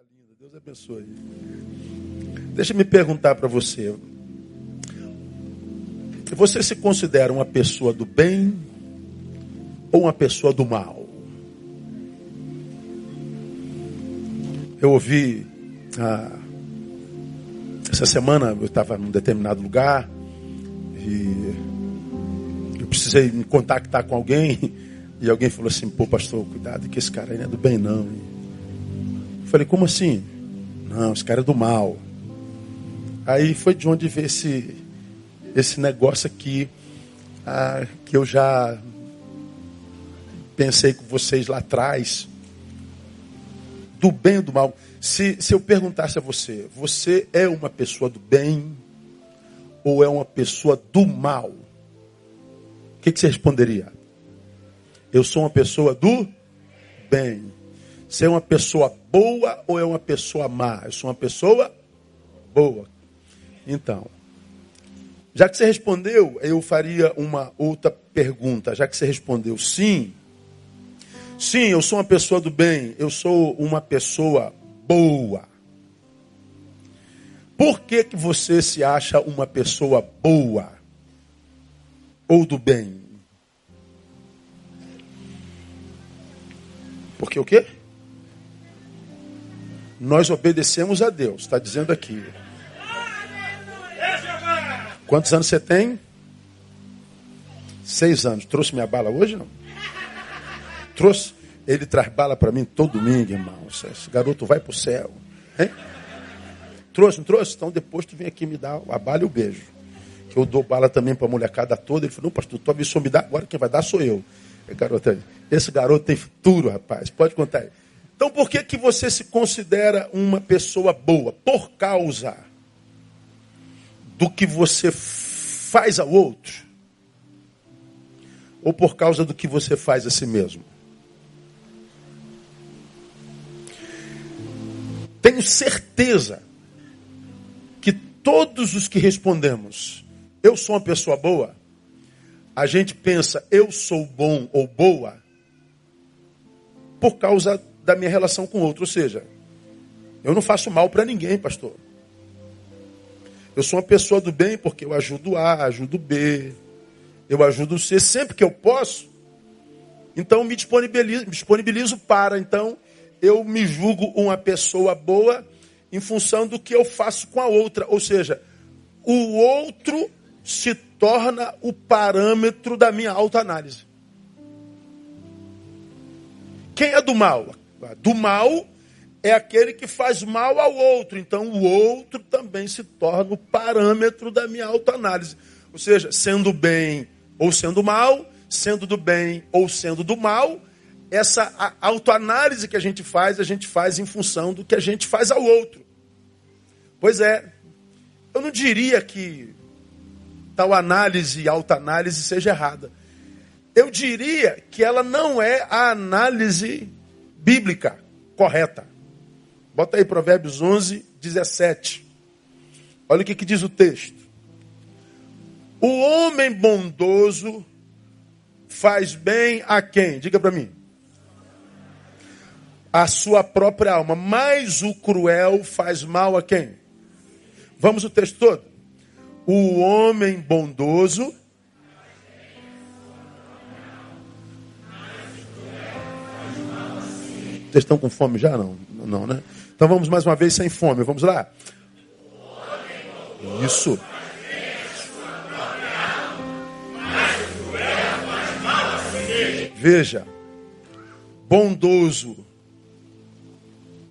Coisa linda, Deus abençoe. Deixa eu me perguntar para você. Você se considera uma pessoa do bem ou uma pessoa do mal? Eu ouvi ah, essa semana eu estava num determinado lugar e eu precisei me contactar com alguém e alguém falou assim, pô pastor, cuidado que esse cara aí não é do bem não. Falei, como assim? Não, esse cara é do mal. Aí foi de onde veio esse, esse negócio aqui ah, que eu já pensei com vocês lá atrás. Do bem ou do mal. Se, se eu perguntasse a você, você é uma pessoa do bem ou é uma pessoa do mal? O que, que você responderia? Eu sou uma pessoa do bem. Você é uma pessoa boa ou é uma pessoa má? Eu sou uma pessoa boa. Então, já que você respondeu, eu faria uma outra pergunta. Já que você respondeu sim, sim, eu sou uma pessoa do bem, eu sou uma pessoa boa. Por que, que você se acha uma pessoa boa ou do bem? Porque o quê? Nós obedecemos a Deus, está dizendo aqui. Quantos anos você tem? Seis anos. Trouxe minha bala hoje, não? Trouxe? Ele traz bala para mim todo domingo, irmão. Esse garoto vai para o céu. Hein? Trouxe, não trouxe? Então depois tu vem aqui me dar a bala e o beijo. Que eu dou bala também para a molecada toda. Ele falou, não, pastor, tua missão me dá, agora quem vai dar sou eu. Garoto, esse garoto tem futuro, rapaz. Pode contar aí. Então por que, que você se considera uma pessoa boa? Por causa do que você faz ao outro? Ou por causa do que você faz a si mesmo? Tenho certeza que todos os que respondemos, eu sou uma pessoa boa, a gente pensa, eu sou bom ou boa, por causa da minha relação com o outro. Ou seja, eu não faço mal para ninguém, pastor. Eu sou uma pessoa do bem porque eu ajudo A, ajudo B, eu ajudo C sempre que eu posso. Então me disponibilizo, me disponibilizo para. Então eu me julgo uma pessoa boa em função do que eu faço com a outra. Ou seja, o outro se torna o parâmetro da minha autoanálise. Quem é do mal? Do mal é aquele que faz mal ao outro. Então o outro também se torna o parâmetro da minha autoanálise. Ou seja, sendo bem ou sendo mal, sendo do bem ou sendo do mal, essa autoanálise que a gente faz, a gente faz em função do que a gente faz ao outro. Pois é, eu não diria que tal análise, autoanálise seja errada. Eu diria que ela não é a análise bíblica correta. Bota aí Provérbios 11, 17. Olha o que, que diz o texto. O homem bondoso faz bem a quem? Diga para mim. A sua própria alma. Mas o cruel faz mal a quem? Vamos o texto todo. O homem bondoso Vocês estão com fome já? Não, não, né? Então vamos mais uma vez sem fome. Vamos lá. Isso. Veja, bondoso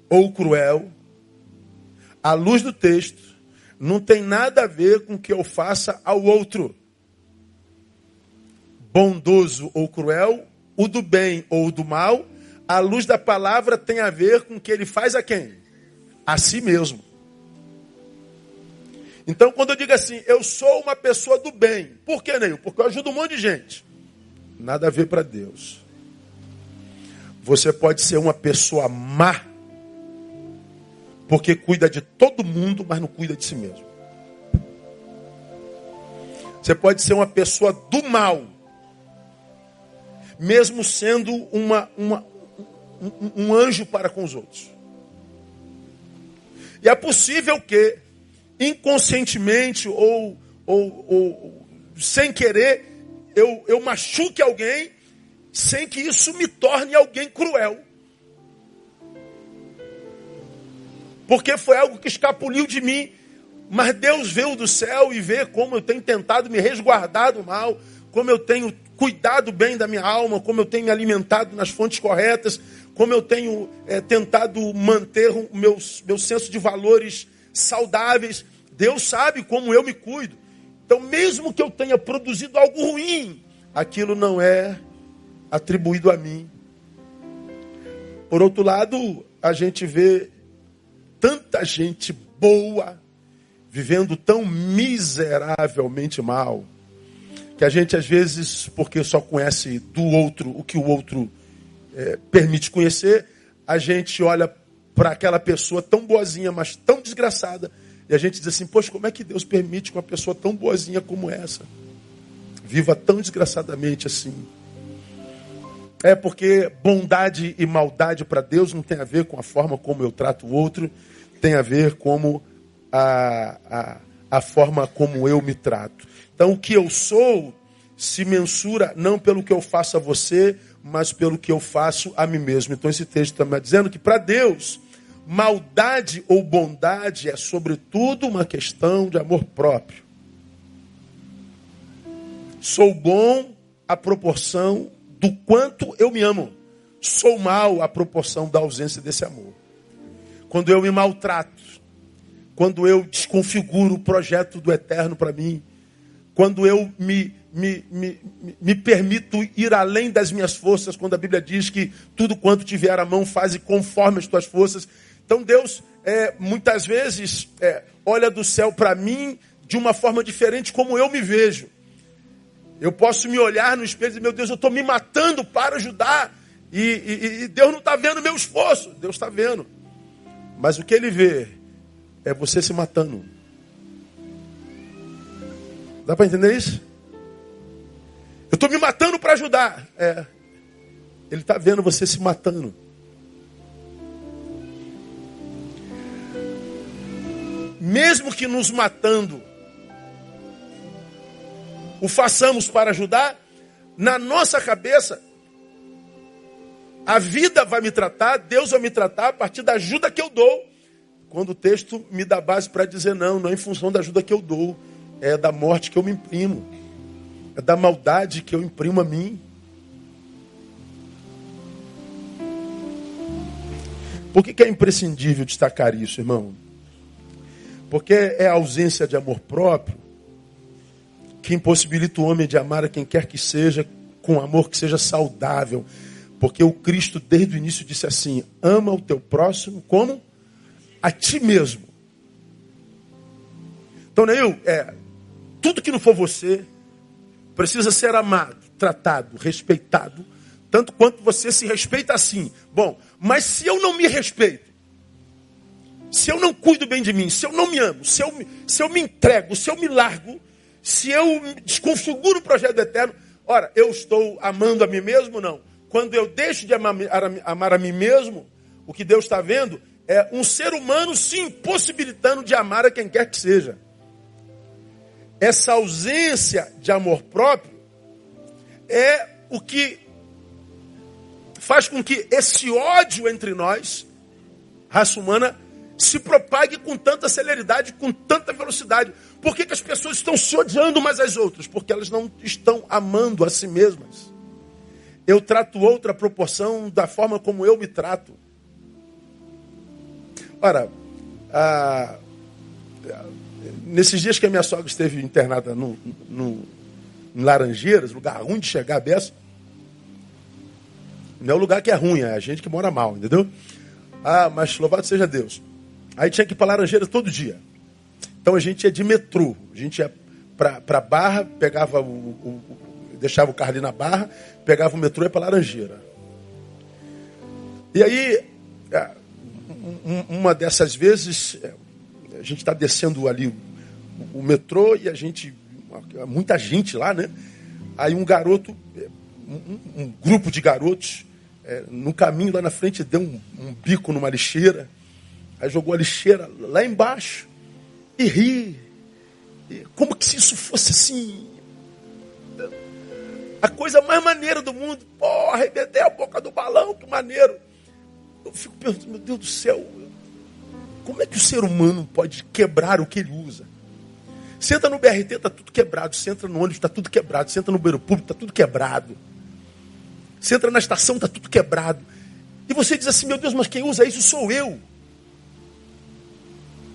ou cruel, à luz do texto, não tem nada a ver com o que eu faça ao outro. Bondoso ou cruel, o do bem ou do mal, a luz da palavra tem a ver com o que ele faz a quem? A si mesmo. Então, quando eu digo assim, eu sou uma pessoa do bem, por que, Neil? Porque eu ajudo um monte de gente. Nada a ver para Deus. Você pode ser uma pessoa má, porque cuida de todo mundo, mas não cuida de si mesmo. Você pode ser uma pessoa do mal, mesmo sendo uma, uma, um, um anjo para com os outros. E é possível que, inconscientemente ou, ou, ou sem querer, eu, eu machuque alguém sem que isso me torne alguém cruel. Porque foi algo que escapuliu de mim. Mas Deus veio do céu e vê como eu tenho tentado me resguardar do mal, como eu tenho cuidado bem da minha alma, como eu tenho me alimentado nas fontes corretas, como eu tenho é, tentado manter o meu, meu senso de valores saudáveis. Deus sabe como eu me cuido. Então, mesmo que eu tenha produzido algo ruim, aquilo não é atribuído a mim. Por outro lado, a gente vê tanta gente boa vivendo tão miseravelmente mal, que a gente às vezes, porque só conhece do outro o que o outro é, permite conhecer, a gente olha para aquela pessoa tão boazinha, mas tão desgraçada, e a gente diz assim: Poxa, como é que Deus permite que uma pessoa tão boazinha como essa viva tão desgraçadamente assim? É porque bondade e maldade para Deus não tem a ver com a forma como eu trato o outro, tem a ver como a, a, a forma como eu me trato. Então, o que eu sou se mensura não pelo que eu faço a você, mas pelo que eu faço a mim mesmo. Então, esse texto está dizendo que para Deus, maldade ou bondade é, sobretudo, uma questão de amor próprio. Sou bom à proporção do quanto eu me amo. Sou mal à proporção da ausência desse amor. Quando eu me maltrato, quando eu desconfiguro o projeto do eterno para mim, quando eu me, me, me, me permito ir além das minhas forças, quando a Bíblia diz que tudo quanto tiver à mão faz conforme as tuas forças. Então Deus, é, muitas vezes, é, olha do céu para mim de uma forma diferente como eu me vejo. Eu posso me olhar no espelho e dizer, meu Deus, eu estou me matando para ajudar. E, e, e Deus não está vendo meu esforço. Deus está vendo. Mas o que ele vê é você se matando. Dá para entender isso? Eu estou me matando para ajudar. É. Ele está vendo você se matando. Mesmo que nos matando, o façamos para ajudar, na nossa cabeça, a vida vai me tratar, Deus vai me tratar a partir da ajuda que eu dou quando o texto me dá base para dizer não, não é em função da ajuda que eu dou, é da morte que eu me imprimo, é da maldade que eu imprimo a mim. Por que, que é imprescindível destacar isso, irmão? Porque é a ausência de amor próprio que impossibilita o homem de amar a quem quer que seja, com amor que seja saudável. Porque o Cristo, desde o início, disse assim: ama o teu próximo como a ti mesmo. Então, Neil, é, tudo que não for você precisa ser amado, tratado, respeitado, tanto quanto você se respeita assim. Bom, mas se eu não me respeito, se eu não cuido bem de mim, se eu não me amo, se eu, se eu me entrego, se eu me largo, se eu desconfiguro o projeto eterno, ora, eu estou amando a mim mesmo não? Quando eu deixo de amar, amar a mim mesmo, o que Deus está vendo é um ser humano se impossibilitando de amar a quem quer que seja. Essa ausência de amor próprio é o que faz com que esse ódio entre nós, raça humana, se propague com tanta celeridade, com tanta velocidade. Por que, que as pessoas estão se odiando umas às outras? Porque elas não estão amando a si mesmas. Eu trato outra proporção da forma como eu me trato. Ora, a, nesses dias que a minha sogra esteve internada no, no, em Laranjeiras, lugar ruim de chegar a não é o lugar que é ruim, é a gente que mora mal, entendeu? Ah, mas louvado seja Deus. Aí tinha que ir para Laranjeiras todo dia. Então a gente ia de metrô. A gente ia para Barra, pegava o, o, o, deixava o carro ali na Barra, pegava o metrô e ia para Laranjeira. E aí, uma dessas vezes, é, a gente está descendo ali o, metrô e a gente, muita gente lá, né? Aí um garoto, um, um grupo de garotos, é, no caminho lá na frente deu um, um bico numa lixeira. Aí jogou a lixeira lá embaixo e ri. Como que se isso fosse assim? A coisa mais maneira do mundo. Pô, arrebentei a boca do balão, que maneiro. Eu fico pensando, meu Deus do céu, como é que o ser humano pode quebrar o que ele usa? Senta no BRT, está tudo quebrado. Entra no ônibus, está tudo quebrado. Entra no banheiro público, está tudo quebrado. Você entra na estação, está tudo quebrado. E você diz assim, meu Deus, mas quem usa isso sou eu.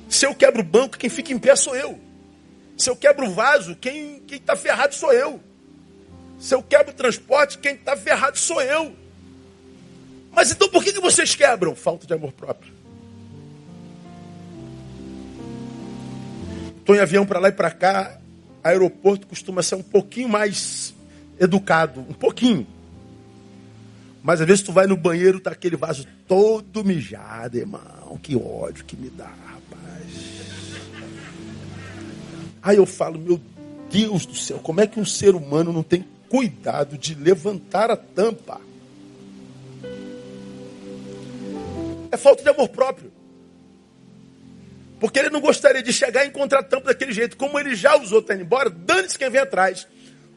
Se eu quebro o banco, quem fica em pé sou eu. Se eu quebro o vaso, quem está ferrado sou eu. Se eu quebro o transporte, quem está ferrado sou eu. Mas então por que, que vocês quebram? Falta de amor próprio. Estou em avião para lá e para cá. Aeroporto costuma ser um pouquinho mais educado, um pouquinho. Mas às vezes tu vai no banheiro, tá aquele vaso todo mijado, irmão. Que ódio que me dá, rapaz. Aí eu falo, meu Deus do céu, como é que um ser humano não tem cuidado de levantar a tampa? É falta de amor próprio. Porque ele não gostaria de chegar e encontrar tampa daquele jeito. Como ele já usou, está indo embora, dane-se quem vem atrás.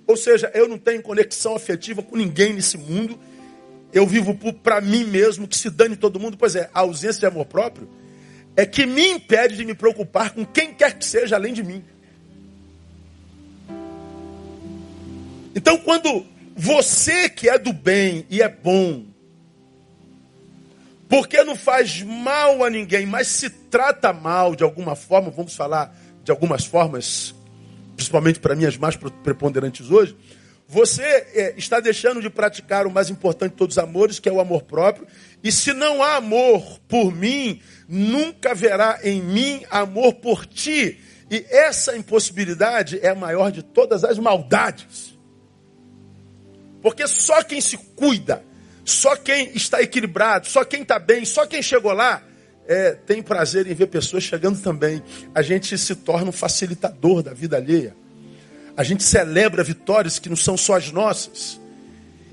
Ou seja, eu não tenho conexão afetiva com ninguém nesse mundo eu vivo para mim mesmo, que se dane todo mundo. Pois é, a ausência de amor próprio é que me impede de me preocupar com quem quer que seja além de mim. Então, quando você que é do bem e é bom, porque não faz mal a ninguém, mas se trata mal de alguma forma, vamos falar de algumas formas, principalmente para mim as mais preponderantes hoje, você é, está deixando de praticar o mais importante de todos os amores, que é o amor próprio. E se não há amor por mim, nunca haverá em mim amor por ti. E essa impossibilidade é a maior de todas as maldades. Porque só quem se cuida, só quem está equilibrado, só quem está bem, só quem chegou lá, é, tem prazer em ver pessoas chegando também. A gente se torna um facilitador da vida alheia. A gente celebra vitórias que não são só as nossas.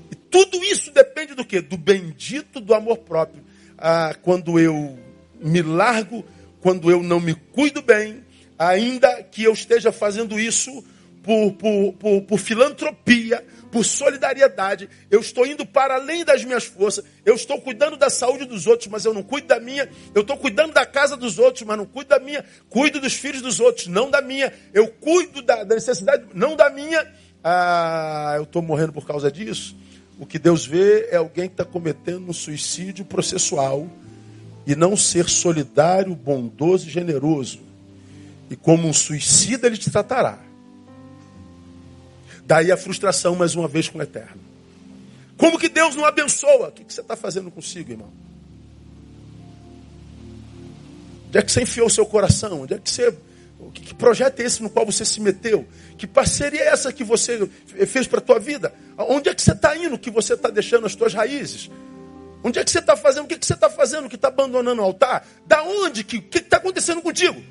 E tudo isso depende do que? Do bendito do amor próprio. Ah, quando eu me largo, quando eu não me cuido bem, ainda que eu esteja fazendo isso por, por, por, por filantropia, por solidariedade, eu estou indo para além das minhas forças, eu estou cuidando da saúde dos outros, mas eu não cuido da minha, eu estou cuidando da casa dos outros, mas não cuido da minha, cuido dos filhos dos outros, não da minha, eu cuido da, da necessidade, não da minha, ah, eu estou morrendo por causa disso. O que Deus vê é alguém que está cometendo um suicídio processual e não ser solidário, bondoso e generoso. E como um suicida ele te tratará. Daí a frustração mais uma vez com o eterno. Como que Deus não abençoa? O que você está fazendo consigo, irmão? Onde é que você enfiou o seu coração? Onde é que você. Que projeto é esse no qual você se meteu? Que parceria é essa que você fez para a tua vida? Onde é que você está indo? Que você está deixando as tuas raízes? Onde é que você está fazendo? O que, que você está fazendo? Que está abandonando o altar? Da onde? O que está acontecendo contigo?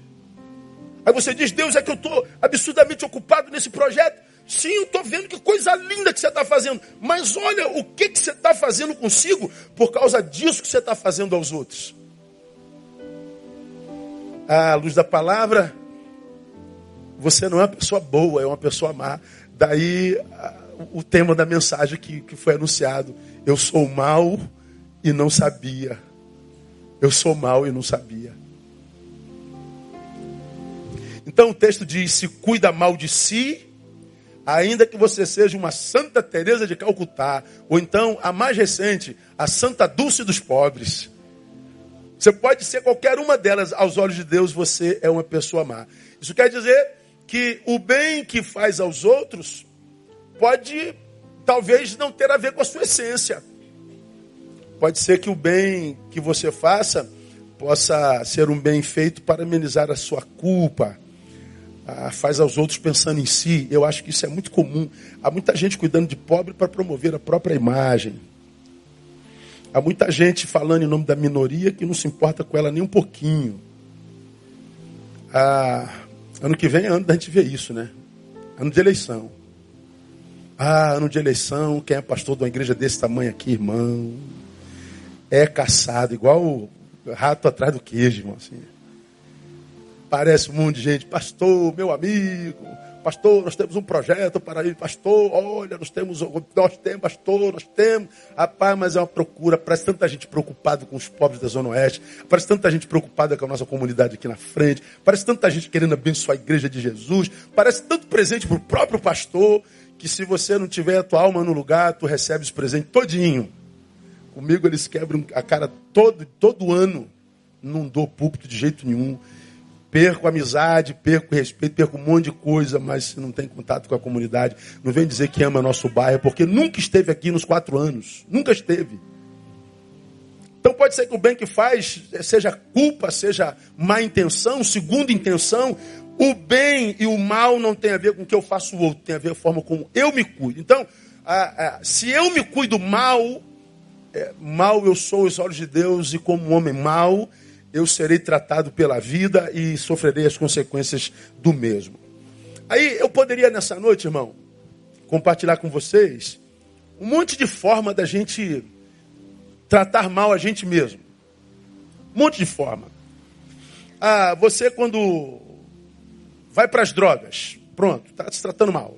Aí você diz, Deus, é que eu estou absurdamente ocupado nesse projeto. Sim, eu estou vendo que coisa linda que você está fazendo. Mas olha o que, que você está fazendo consigo por causa disso que você está fazendo aos outros. À luz da palavra, você não é uma pessoa boa, é uma pessoa má. Daí o tema da mensagem que, que foi anunciado. Eu sou mal e não sabia. Eu sou mal e não sabia. Então o texto diz: se cuida mal de si ainda que você seja uma Santa Teresa de Calcutá, ou então a mais recente, a Santa Dulce dos Pobres. Você pode ser qualquer uma delas, aos olhos de Deus você é uma pessoa má. Isso quer dizer que o bem que faz aos outros pode talvez não ter a ver com a sua essência. Pode ser que o bem que você faça possa ser um bem feito para amenizar a sua culpa, ah, faz aos outros pensando em si. Eu acho que isso é muito comum. Há muita gente cuidando de pobre para promover a própria imagem. Há muita gente falando em nome da minoria que não se importa com ela nem um pouquinho. Ah, ano que vem é ano da gente ver isso, né? Ano de eleição. Ah, ano de eleição, quem é pastor de uma igreja desse tamanho aqui, irmão? É caçado, igual Rato atrás do queijo, irmão. Assim. Parece um monte de gente. Pastor, meu amigo. Pastor, nós temos um projeto para ir. Pastor, olha, nós temos, nós temos, pastor, nós temos. Rapaz, mas é uma procura. Parece tanta gente preocupada com os pobres da Zona Oeste. Parece tanta gente preocupada com a nossa comunidade aqui na frente. Parece tanta gente querendo abençoar a igreja de Jesus. Parece tanto presente para o próprio pastor que se você não tiver a tua alma no lugar, tu recebes presente todinho. Comigo eles quebram a cara todo, todo ano. Não dou púlpito de jeito nenhum. Perco amizade, perco respeito, perco um monte de coisa, mas se não tem contato com a comunidade, não vem dizer que ama nosso bairro, porque nunca esteve aqui nos quatro anos. Nunca esteve. Então pode ser que o bem que faz seja culpa, seja má intenção, segunda intenção. O bem e o mal não tem a ver com o que eu faço o outro, tem a ver com a forma como eu me cuido. Então, se eu me cuido mal, é, mal eu sou os olhos de Deus e como um homem mau, eu serei tratado pela vida e sofrerei as consequências do mesmo. Aí eu poderia nessa noite, irmão, compartilhar com vocês um monte de forma da gente tratar mal a gente mesmo. Um monte de forma. Ah, você quando vai para as drogas, pronto, está se tratando mal.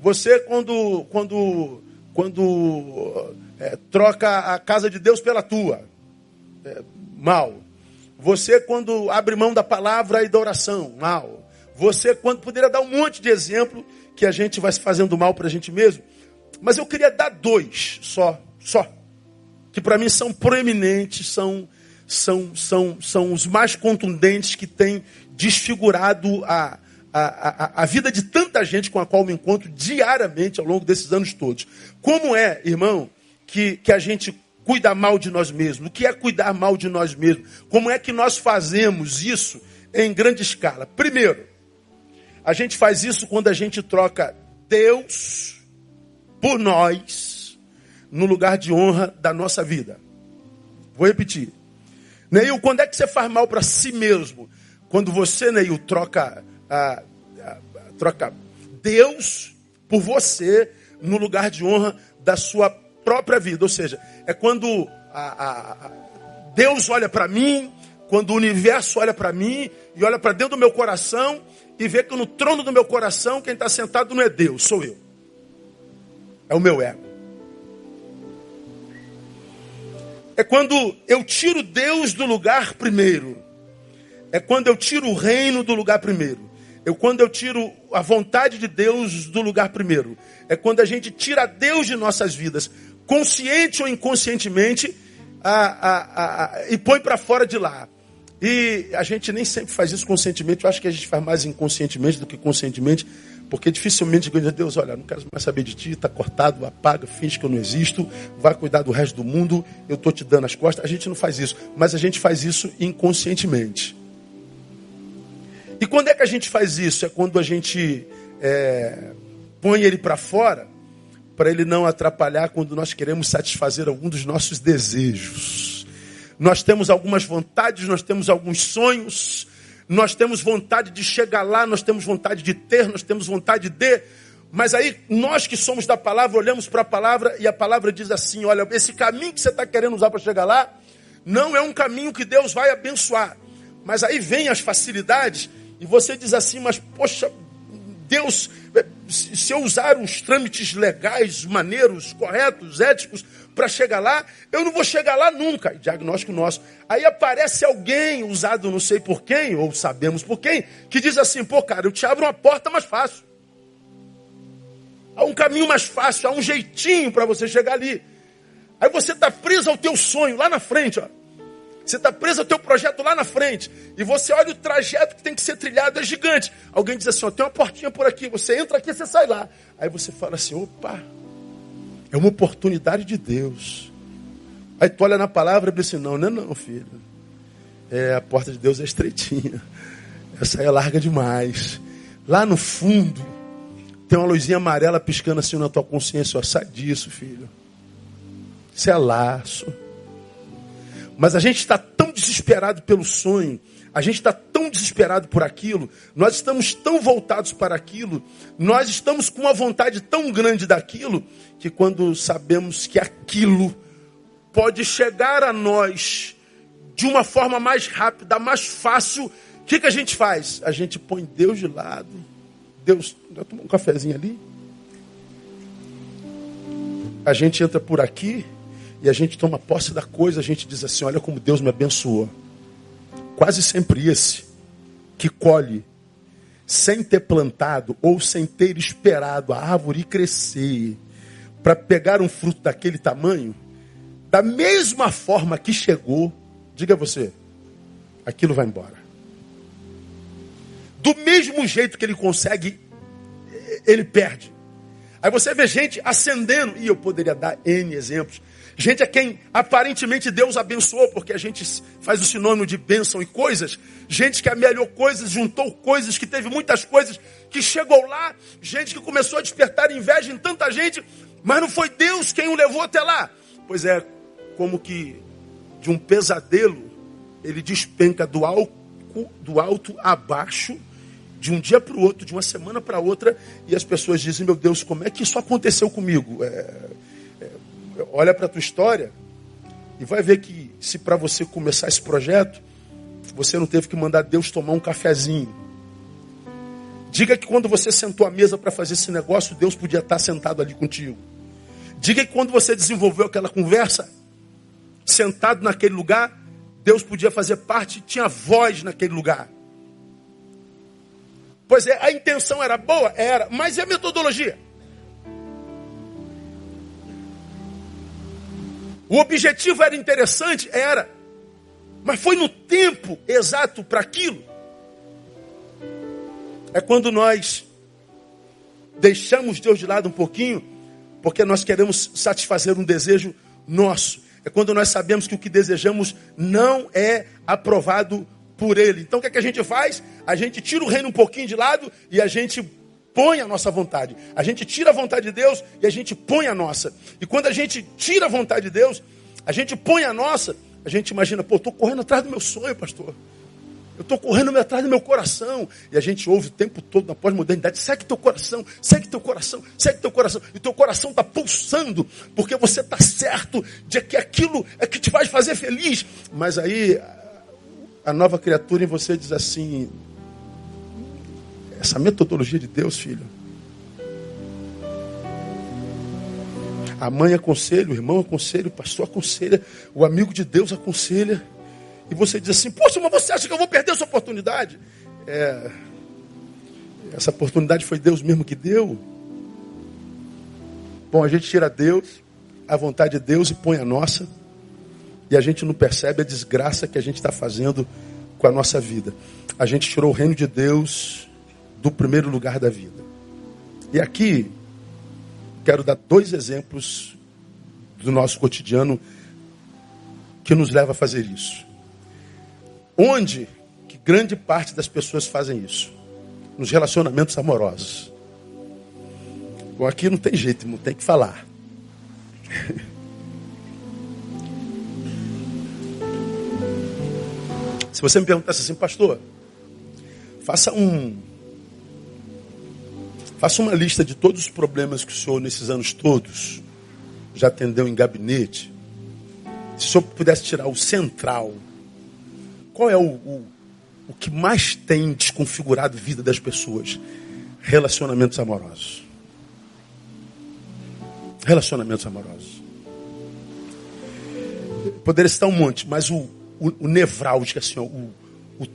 Você quando quando quando é, troca a casa de Deus pela tua. É, mal. Você quando abre mão da palavra e da oração, mal. Você quando poderia dar um monte de exemplo que a gente vai se fazendo mal para a gente mesmo. Mas eu queria dar dois só, só. Que para mim são proeminentes, são, são, são, são os mais contundentes que têm desfigurado a, a, a, a, vida de tanta gente com a qual me encontro diariamente ao longo desses anos todos. Como é, irmão, que, que a gente cuida mal de nós mesmos? O que é cuidar mal de nós mesmos? Como é que nós fazemos isso em grande escala? Primeiro, a gente faz isso quando a gente troca Deus por nós no lugar de honra da nossa vida. Vou repetir. Neil, quando é que você faz mal para si mesmo? Quando você, Neil, troca, ah, ah, troca Deus por você no lugar de honra da sua própria vida. Ou seja, é quando a, a, a Deus olha para mim, quando o universo olha para mim e olha para dentro do meu coração e vê que no trono do meu coração quem está sentado não é Deus, sou eu. É o meu ego. É quando eu tiro Deus do lugar primeiro. É quando eu tiro o reino do lugar primeiro. É quando eu tiro a vontade de Deus do lugar primeiro. É quando a gente tira Deus de nossas vidas consciente ou inconscientemente, a, a, a, e põe para fora de lá. E a gente nem sempre faz isso conscientemente, eu acho que a gente faz mais inconscientemente do que conscientemente, porque dificilmente diz Deus, olha, não quero mais saber de ti, está cortado, apaga, finge que eu não existo, vai cuidar do resto do mundo, eu estou te dando as costas. A gente não faz isso, mas a gente faz isso inconscientemente. E quando é que a gente faz isso? É quando a gente é, põe ele para fora para ele não atrapalhar quando nós queremos satisfazer algum dos nossos desejos. Nós temos algumas vontades, nós temos alguns sonhos, nós temos vontade de chegar lá, nós temos vontade de ter, nós temos vontade de. Mas aí nós que somos da palavra, olhamos para a palavra e a palavra diz assim: olha, esse caminho que você está querendo usar para chegar lá, não é um caminho que Deus vai abençoar. Mas aí vem as facilidades e você diz assim: mas poxa, Deus, se eu usar uns trâmites legais, maneiros, corretos, éticos, para chegar lá, eu não vou chegar lá nunca. Diagnóstico nosso. Aí aparece alguém, usado não sei por quem, ou sabemos por quem, que diz assim: pô, cara, eu te abro uma porta mais fácil. Há um caminho mais fácil, há um jeitinho para você chegar ali. Aí você está preso ao teu sonho lá na frente, ó. Você está preso ao teu projeto lá na frente. E você olha o trajeto que tem que ser trilhado, é gigante. Alguém diz assim, ó, tem uma portinha por aqui. Você entra aqui, você sai lá. Aí você fala assim, opa, é uma oportunidade de Deus. Aí tu olha na palavra e diz assim, não, não é não, filho. É, a porta de Deus é estreitinha. Essa é larga demais. Lá no fundo, tem uma luzinha amarela piscando assim na tua consciência. Ó, sai disso, filho. Isso é laço. Mas a gente está tão desesperado pelo sonho, a gente está tão desesperado por aquilo, nós estamos tão voltados para aquilo, nós estamos com uma vontade tão grande daquilo, que quando sabemos que aquilo pode chegar a nós de uma forma mais rápida, mais fácil, o que, que a gente faz? A gente põe Deus de lado. Deus, já tomou um cafezinho ali? A gente entra por aqui e a gente toma posse da coisa, a gente diz assim: olha como Deus me abençoou. Quase sempre esse que colhe sem ter plantado ou sem ter esperado a árvore crescer para pegar um fruto daquele tamanho, da mesma forma que chegou, diga você, aquilo vai embora. Do mesmo jeito que ele consegue, ele perde. Aí você vê gente ascendendo, e eu poderia dar N exemplos. Gente a quem aparentemente Deus abençoou, porque a gente faz o sinônimo de bênção e coisas. Gente que amelhou coisas, juntou coisas, que teve muitas coisas, que chegou lá. Gente que começou a despertar inveja em tanta gente, mas não foi Deus quem o levou até lá. Pois é, como que de um pesadelo, ele despenca do alto, do alto abaixo de um dia para o outro, de uma semana para outra, e as pessoas dizem: Meu Deus, como é que isso aconteceu comigo? É, é, olha para a tua história e vai ver que se para você começar esse projeto, você não teve que mandar Deus tomar um cafezinho. Diga que quando você sentou à mesa para fazer esse negócio, Deus podia estar sentado ali contigo. Diga que quando você desenvolveu aquela conversa, sentado naquele lugar, Deus podia fazer parte, tinha voz naquele lugar. Pois é, a intenção era boa? Era. Mas e a metodologia? O objetivo era interessante? Era. Mas foi no tempo exato para aquilo? É quando nós deixamos Deus de lado um pouquinho, porque nós queremos satisfazer um desejo nosso. É quando nós sabemos que o que desejamos não é aprovado por ele. Então o que, é que a gente faz? A gente tira o reino um pouquinho de lado e a gente põe a nossa vontade. A gente tira a vontade de Deus e a gente põe a nossa. E quando a gente tira a vontade de Deus, a gente põe a nossa, a gente imagina, pô, estou correndo atrás do meu sonho, pastor. Eu estou correndo atrás do meu coração. E a gente ouve o tempo todo na pós-modernidade: segue teu coração, segue teu coração, segue teu coração. E teu coração está pulsando, porque você está certo de que aquilo é que te faz fazer feliz. Mas aí a nova criatura em você diz assim: essa metodologia de Deus, filho. A mãe aconselha, o irmão aconselha, o pastor aconselha, o amigo de Deus aconselha. E você diz assim: Poxa, mas você acha que eu vou perder essa oportunidade? É, essa oportunidade foi Deus mesmo que deu. Bom, a gente tira Deus, a vontade de Deus e põe a nossa e a gente não percebe a desgraça que a gente está fazendo com a nossa vida. A gente tirou o reino de Deus do primeiro lugar da vida. E aqui quero dar dois exemplos do nosso cotidiano que nos leva a fazer isso. Onde que grande parte das pessoas fazem isso? Nos relacionamentos amorosos. Bom, aqui não tem jeito, não tem que falar. Se você me perguntasse assim, pastor, faça um. Faça uma lista de todos os problemas que o senhor, nesses anos todos, já atendeu em gabinete. Se o senhor pudesse tirar o central, qual é o, o, o que mais tem desconfigurado a vida das pessoas? Relacionamentos amorosos. Relacionamentos amorosos. Poderia citar um monte, mas o, o, o nevrálgico, assim, ó, o, o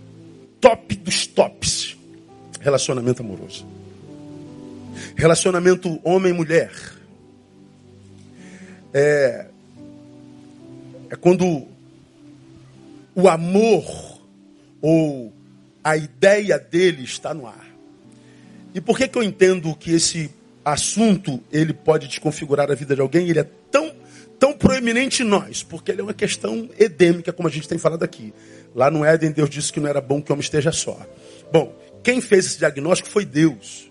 top dos tops. Relacionamento amoroso. Relacionamento homem-mulher. É, é quando o amor ou a ideia dele está no ar. E por que, que eu entendo que esse assunto ele pode desconfigurar a vida de alguém? Ele é tão tão proeminente em nós, porque ele é uma questão edêmica, como a gente tem falado aqui. Lá no Éden, Deus disse que não era bom que o homem esteja só. Bom, quem fez esse diagnóstico foi Deus.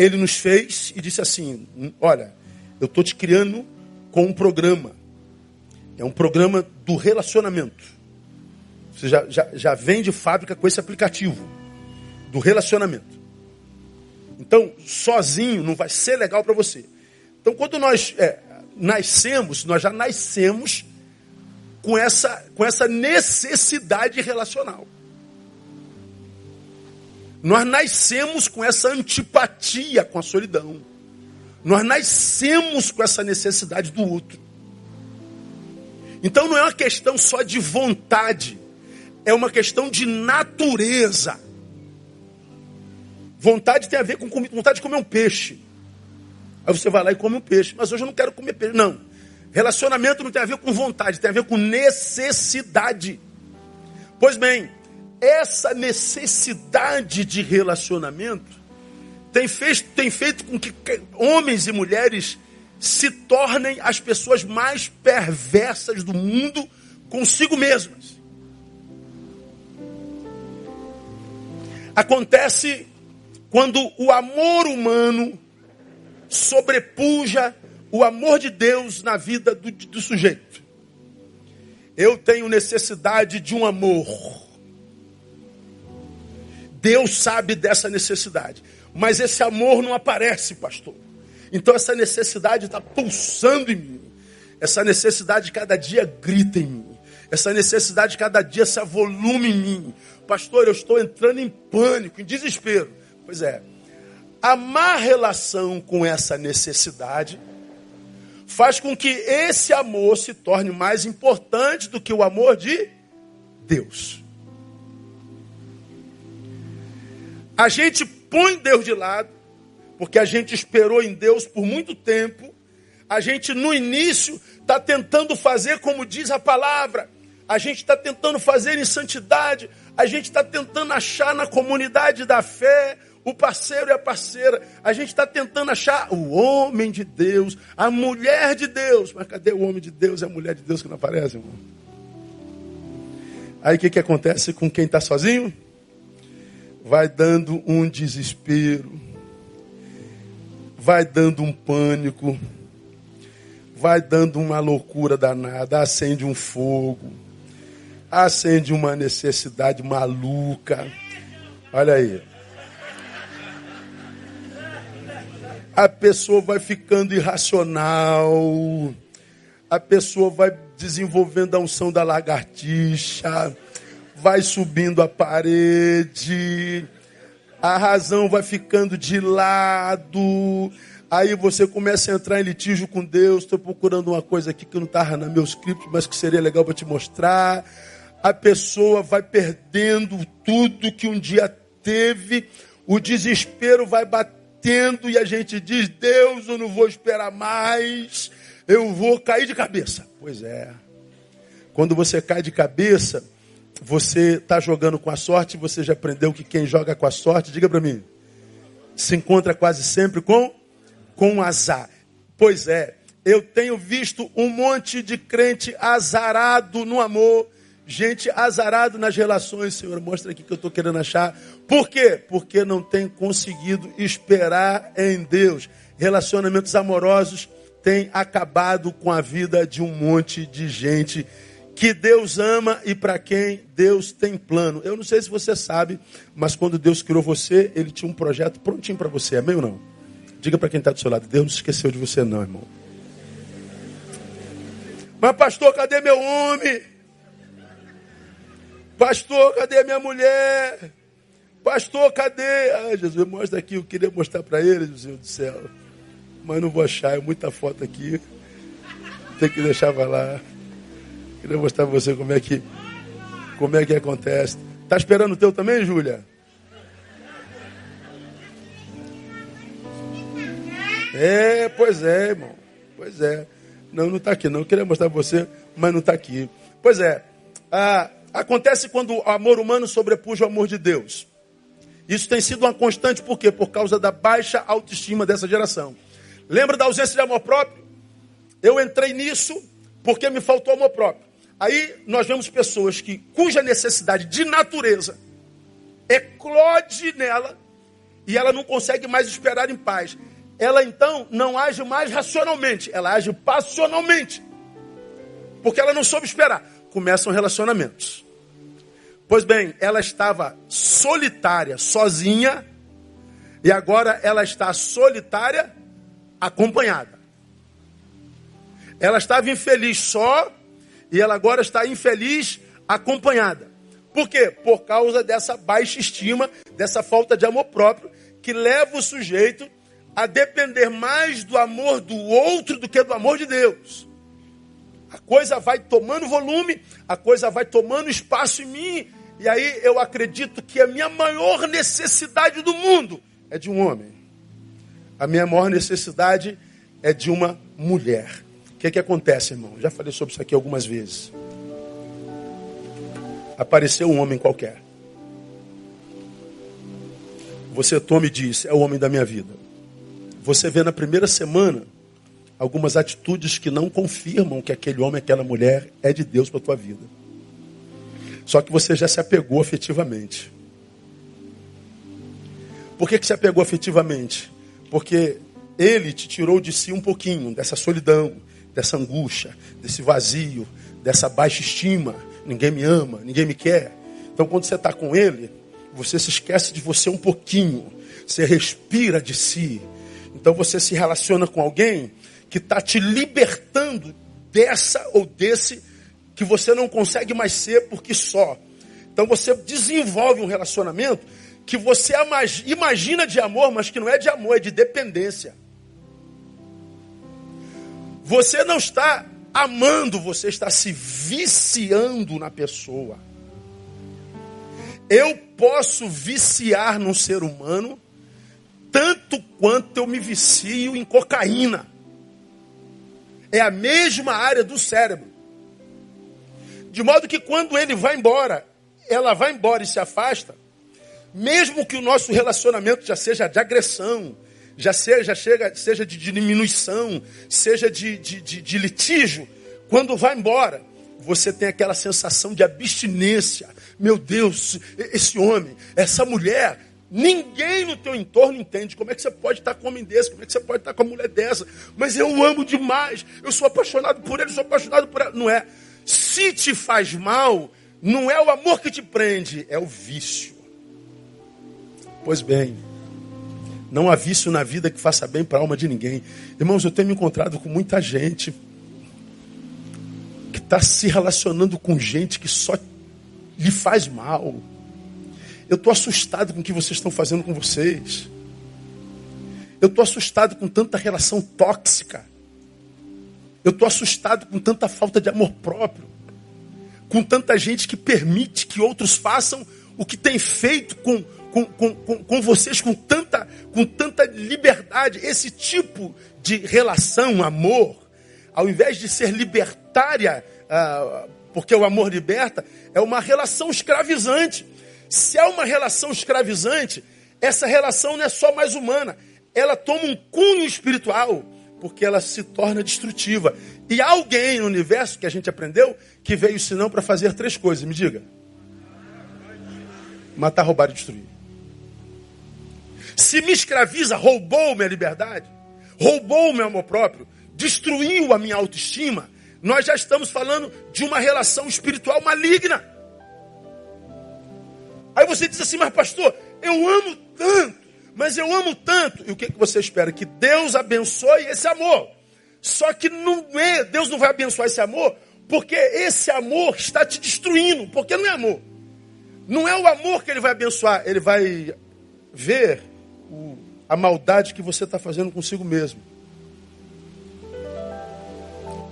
Ele nos fez e disse assim: Olha, eu estou te criando com um programa. É um programa do relacionamento. Você já, já, já vem de fábrica com esse aplicativo do relacionamento. Então, sozinho não vai ser legal para você. Então, quando nós é, nascemos, nós já nascemos com essa, com essa necessidade relacional. Nós nascemos com essa antipatia com a solidão. Nós nascemos com essa necessidade do outro. Então não é uma questão só de vontade, é uma questão de natureza. Vontade tem a ver com vontade de comer um peixe. Aí você vai lá e come um peixe. Mas hoje eu não quero comer peixe. Não. Relacionamento não tem a ver com vontade, tem a ver com necessidade. Pois bem, essa necessidade de relacionamento tem feito, tem feito com que homens e mulheres se tornem as pessoas mais perversas do mundo consigo mesmas. Acontece quando o amor humano sobrepuja o amor de Deus na vida do, do sujeito. Eu tenho necessidade de um amor. Deus sabe dessa necessidade. Mas esse amor não aparece, pastor. Então essa necessidade está pulsando em mim. Essa necessidade cada dia grita em mim. Essa necessidade cada dia se avolume em mim. Pastor, eu estou entrando em pânico, em desespero. Pois é. A má relação com essa necessidade faz com que esse amor se torne mais importante do que o amor de Deus. A gente põe Deus de lado, porque a gente esperou em Deus por muito tempo. A gente, no início, está tentando fazer como diz a palavra. A gente está tentando fazer em santidade. A gente está tentando achar na comunidade da fé o parceiro e a parceira. A gente está tentando achar o homem de Deus, a mulher de Deus. Mas cadê o homem de Deus e a mulher de Deus que não aparecem? Aí o que, que acontece com quem está sozinho? Vai dando um desespero, vai dando um pânico, vai dando uma loucura danada, acende um fogo, acende uma necessidade maluca. Olha aí. a pessoa vai ficando irracional, a pessoa vai desenvolvendo a unção da lagartixa, vai subindo a parede, a razão vai ficando de lado, aí você começa a entrar em litígio com Deus. Estou procurando uma coisa aqui que não estava no meu script, mas que seria legal para te mostrar. A pessoa vai perdendo tudo que um dia teve, o desespero vai bater tendo e a gente diz: Deus, eu não vou esperar mais, eu vou cair de cabeça. Pois é. Quando você cai de cabeça, você está jogando com a sorte, você já aprendeu que quem joga com a sorte, diga para mim, se encontra quase sempre com, com azar. Pois é, eu tenho visto um monte de crente azarado no amor gente azarado nas relações, Senhor. Mostra aqui que eu estou querendo achar. Por quê? Porque não tem conseguido esperar em Deus. Relacionamentos amorosos têm acabado com a vida de um monte de gente que Deus ama e para quem Deus tem plano. Eu não sei se você sabe, mas quando Deus criou você, Ele tinha um projeto prontinho para você. Amém ou não? Diga para quem está do seu lado: Deus não esqueceu de você, não, irmão. Mas, pastor, cadê meu homem? Pastor, cadê minha mulher? Pastor, cadê? Ah, Jesus, mostra aqui. Eu queria mostrar para ele, Jesus do céu. Mas não vou achar, é muita foto aqui. Tem que deixar lá. Queria mostrar para você como é que como é que acontece. Tá esperando o teu também, Júlia? É, pois é, irmão. Pois é. Não, não está aqui não. Eu queria mostrar para você, mas não está aqui. Pois é. Ah, Acontece quando o amor humano sobrepuja o amor de Deus. Isso tem sido uma constante, por quê? Por causa da baixa autoestima dessa geração. Lembra da ausência de amor próprio? Eu entrei nisso porque me faltou amor próprio. Aí nós vemos pessoas que, cuja necessidade de natureza eclode nela e ela não consegue mais esperar em paz. Ela então não age mais racionalmente, ela age passionalmente. Porque ela não soube esperar começam relacionamentos. Pois bem, ela estava solitária, sozinha, e agora ela está solitária, acompanhada. Ela estava infeliz só, E ela agora está infeliz, acompanhada. Por quê? Por causa dessa baixa estima, dessa falta de amor próprio, que leva o sujeito a depender mais do amor do outro do que do amor de Deus. A coisa vai tomando volume, a coisa vai tomando espaço em mim, e aí eu acredito que a minha maior necessidade do mundo é de um homem. A minha maior necessidade é de uma mulher. Que, é que acontece, irmão? Já falei sobre isso aqui algumas vezes. Apareceu um homem qualquer. Você toma e diz: é o homem da minha vida. Você vê na primeira semana algumas atitudes que não confirmam que aquele homem, aquela mulher é de Deus para a tua vida. Só que você já se apegou afetivamente. Por que, que se apegou afetivamente? Porque ele te tirou de si um pouquinho dessa solidão, dessa angústia, desse vazio, dessa baixa estima. Ninguém me ama, ninguém me quer. Então, quando você está com ele, você se esquece de você um pouquinho. Você respira de si. Então, você se relaciona com alguém que está te libertando dessa ou desse que você não consegue mais ser porque só. Então você desenvolve um relacionamento que você imagina de amor, mas que não é de amor, é de dependência. Você não está amando, você está se viciando na pessoa. Eu posso viciar num ser humano tanto quanto eu me vicio em cocaína. É a mesma área do cérebro. De modo que quando ele vai embora, ela vai embora e se afasta, mesmo que o nosso relacionamento já seja de agressão, já seja, chega, seja de diminuição, seja de, de, de, de litígio, quando vai embora, você tem aquela sensação de abstinência. Meu Deus, esse homem, essa mulher, Ninguém no teu entorno entende como é que você pode estar com um homem desse, como é que você pode estar com uma mulher dessa. Mas eu amo demais, eu sou apaixonado por ele, sou apaixonado por ela. Não é. Se te faz mal, não é o amor que te prende, é o vício. Pois bem, não há vício na vida que faça bem para a alma de ninguém. Irmãos, eu tenho me encontrado com muita gente que está se relacionando com gente que só lhe faz mal eu estou assustado com o que vocês estão fazendo com vocês. Eu estou assustado com tanta relação tóxica. Eu estou assustado com tanta falta de amor próprio. Com tanta gente que permite que outros façam o que tem feito com, com, com, com, com vocês com tanta, com tanta liberdade. Esse tipo de relação, amor, ao invés de ser libertária, ah, porque o amor liberta, é uma relação escravizante. Se é uma relação escravizante, essa relação não é só mais humana, ela toma um cunho espiritual, porque ela se torna destrutiva. E há alguém no universo que a gente aprendeu que veio senão para fazer três coisas, me diga: matar, roubar e destruir. Se me escraviza, roubou minha liberdade, roubou o meu amor próprio, destruiu a minha autoestima, nós já estamos falando de uma relação espiritual maligna. Aí você diz assim, mas pastor, eu amo tanto, mas eu amo tanto. E o que, que você espera? Que Deus abençoe esse amor. Só que não é, Deus não vai abençoar esse amor, porque esse amor está te destruindo, porque não é amor. Não é o amor que ele vai abençoar, ele vai ver o, a maldade que você está fazendo consigo mesmo.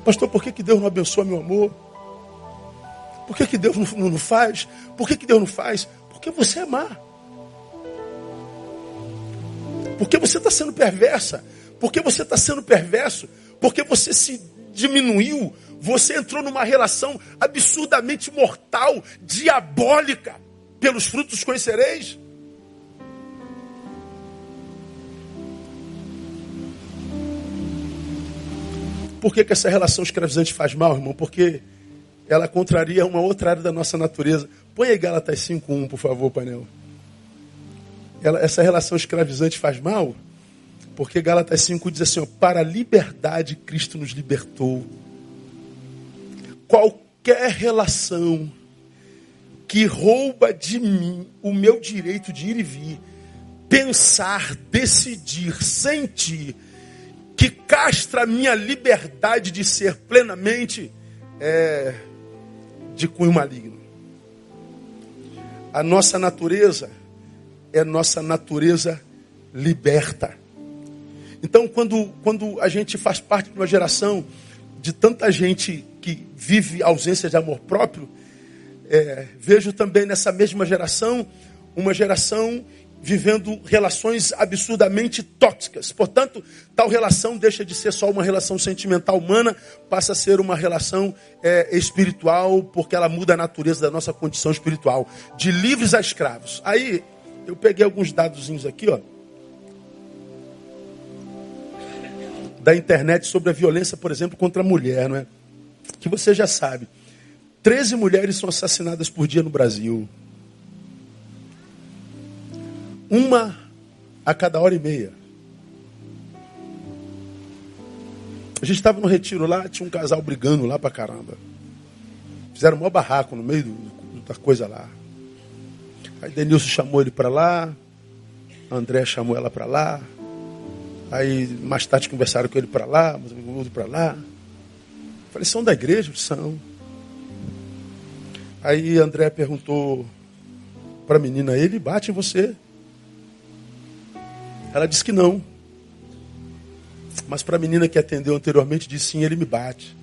Pastor, por que, que Deus não abençoa meu amor? Por que, que Deus não, não faz? Por que, que Deus não faz? Porque você é má. Porque você está sendo perversa. Porque você está sendo perverso. Porque você se diminuiu. Você entrou numa relação absurdamente mortal, diabólica. Pelos frutos conhecereis. Por que, que essa relação escravizante faz mal, irmão? Porque ela contraria uma outra área da nossa natureza. Põe aí Gálatas 5.1, por favor, painel. Ela, essa relação escravizante faz mal, porque Gálatas 5 diz assim: ó, para a liberdade Cristo nos libertou. Qualquer relação que rouba de mim o meu direito de ir e vir, pensar, decidir, sentir, que castra a minha liberdade de ser plenamente é, de cunho maligno. A nossa natureza é nossa natureza liberta. Então, quando, quando a gente faz parte de uma geração de tanta gente que vive ausência de amor próprio, é, vejo também nessa mesma geração uma geração vivendo relações absurdamente tóxicas. Portanto, tal relação deixa de ser só uma relação sentimental humana, passa a ser uma relação é, espiritual, porque ela muda a natureza da nossa condição espiritual, de livres a escravos. Aí, eu peguei alguns dados aqui, ó. Da internet sobre a violência, por exemplo, contra a mulher, não é? Que você já sabe. 13 mulheres são assassinadas por dia no Brasil. Uma a cada hora e meia. A gente estava no retiro lá, tinha um casal brigando lá pra caramba. Fizeram um maior barraco no meio do, da coisa lá. Aí Denilson chamou ele para lá, André chamou ela para lá. Aí mais tarde conversaram com ele para lá, mas outro para lá. Falei, são da igreja? São. Aí André perguntou para a menina, ele bate em você? Ela disse que não. Mas para a menina que atendeu anteriormente, disse sim, ele me bate.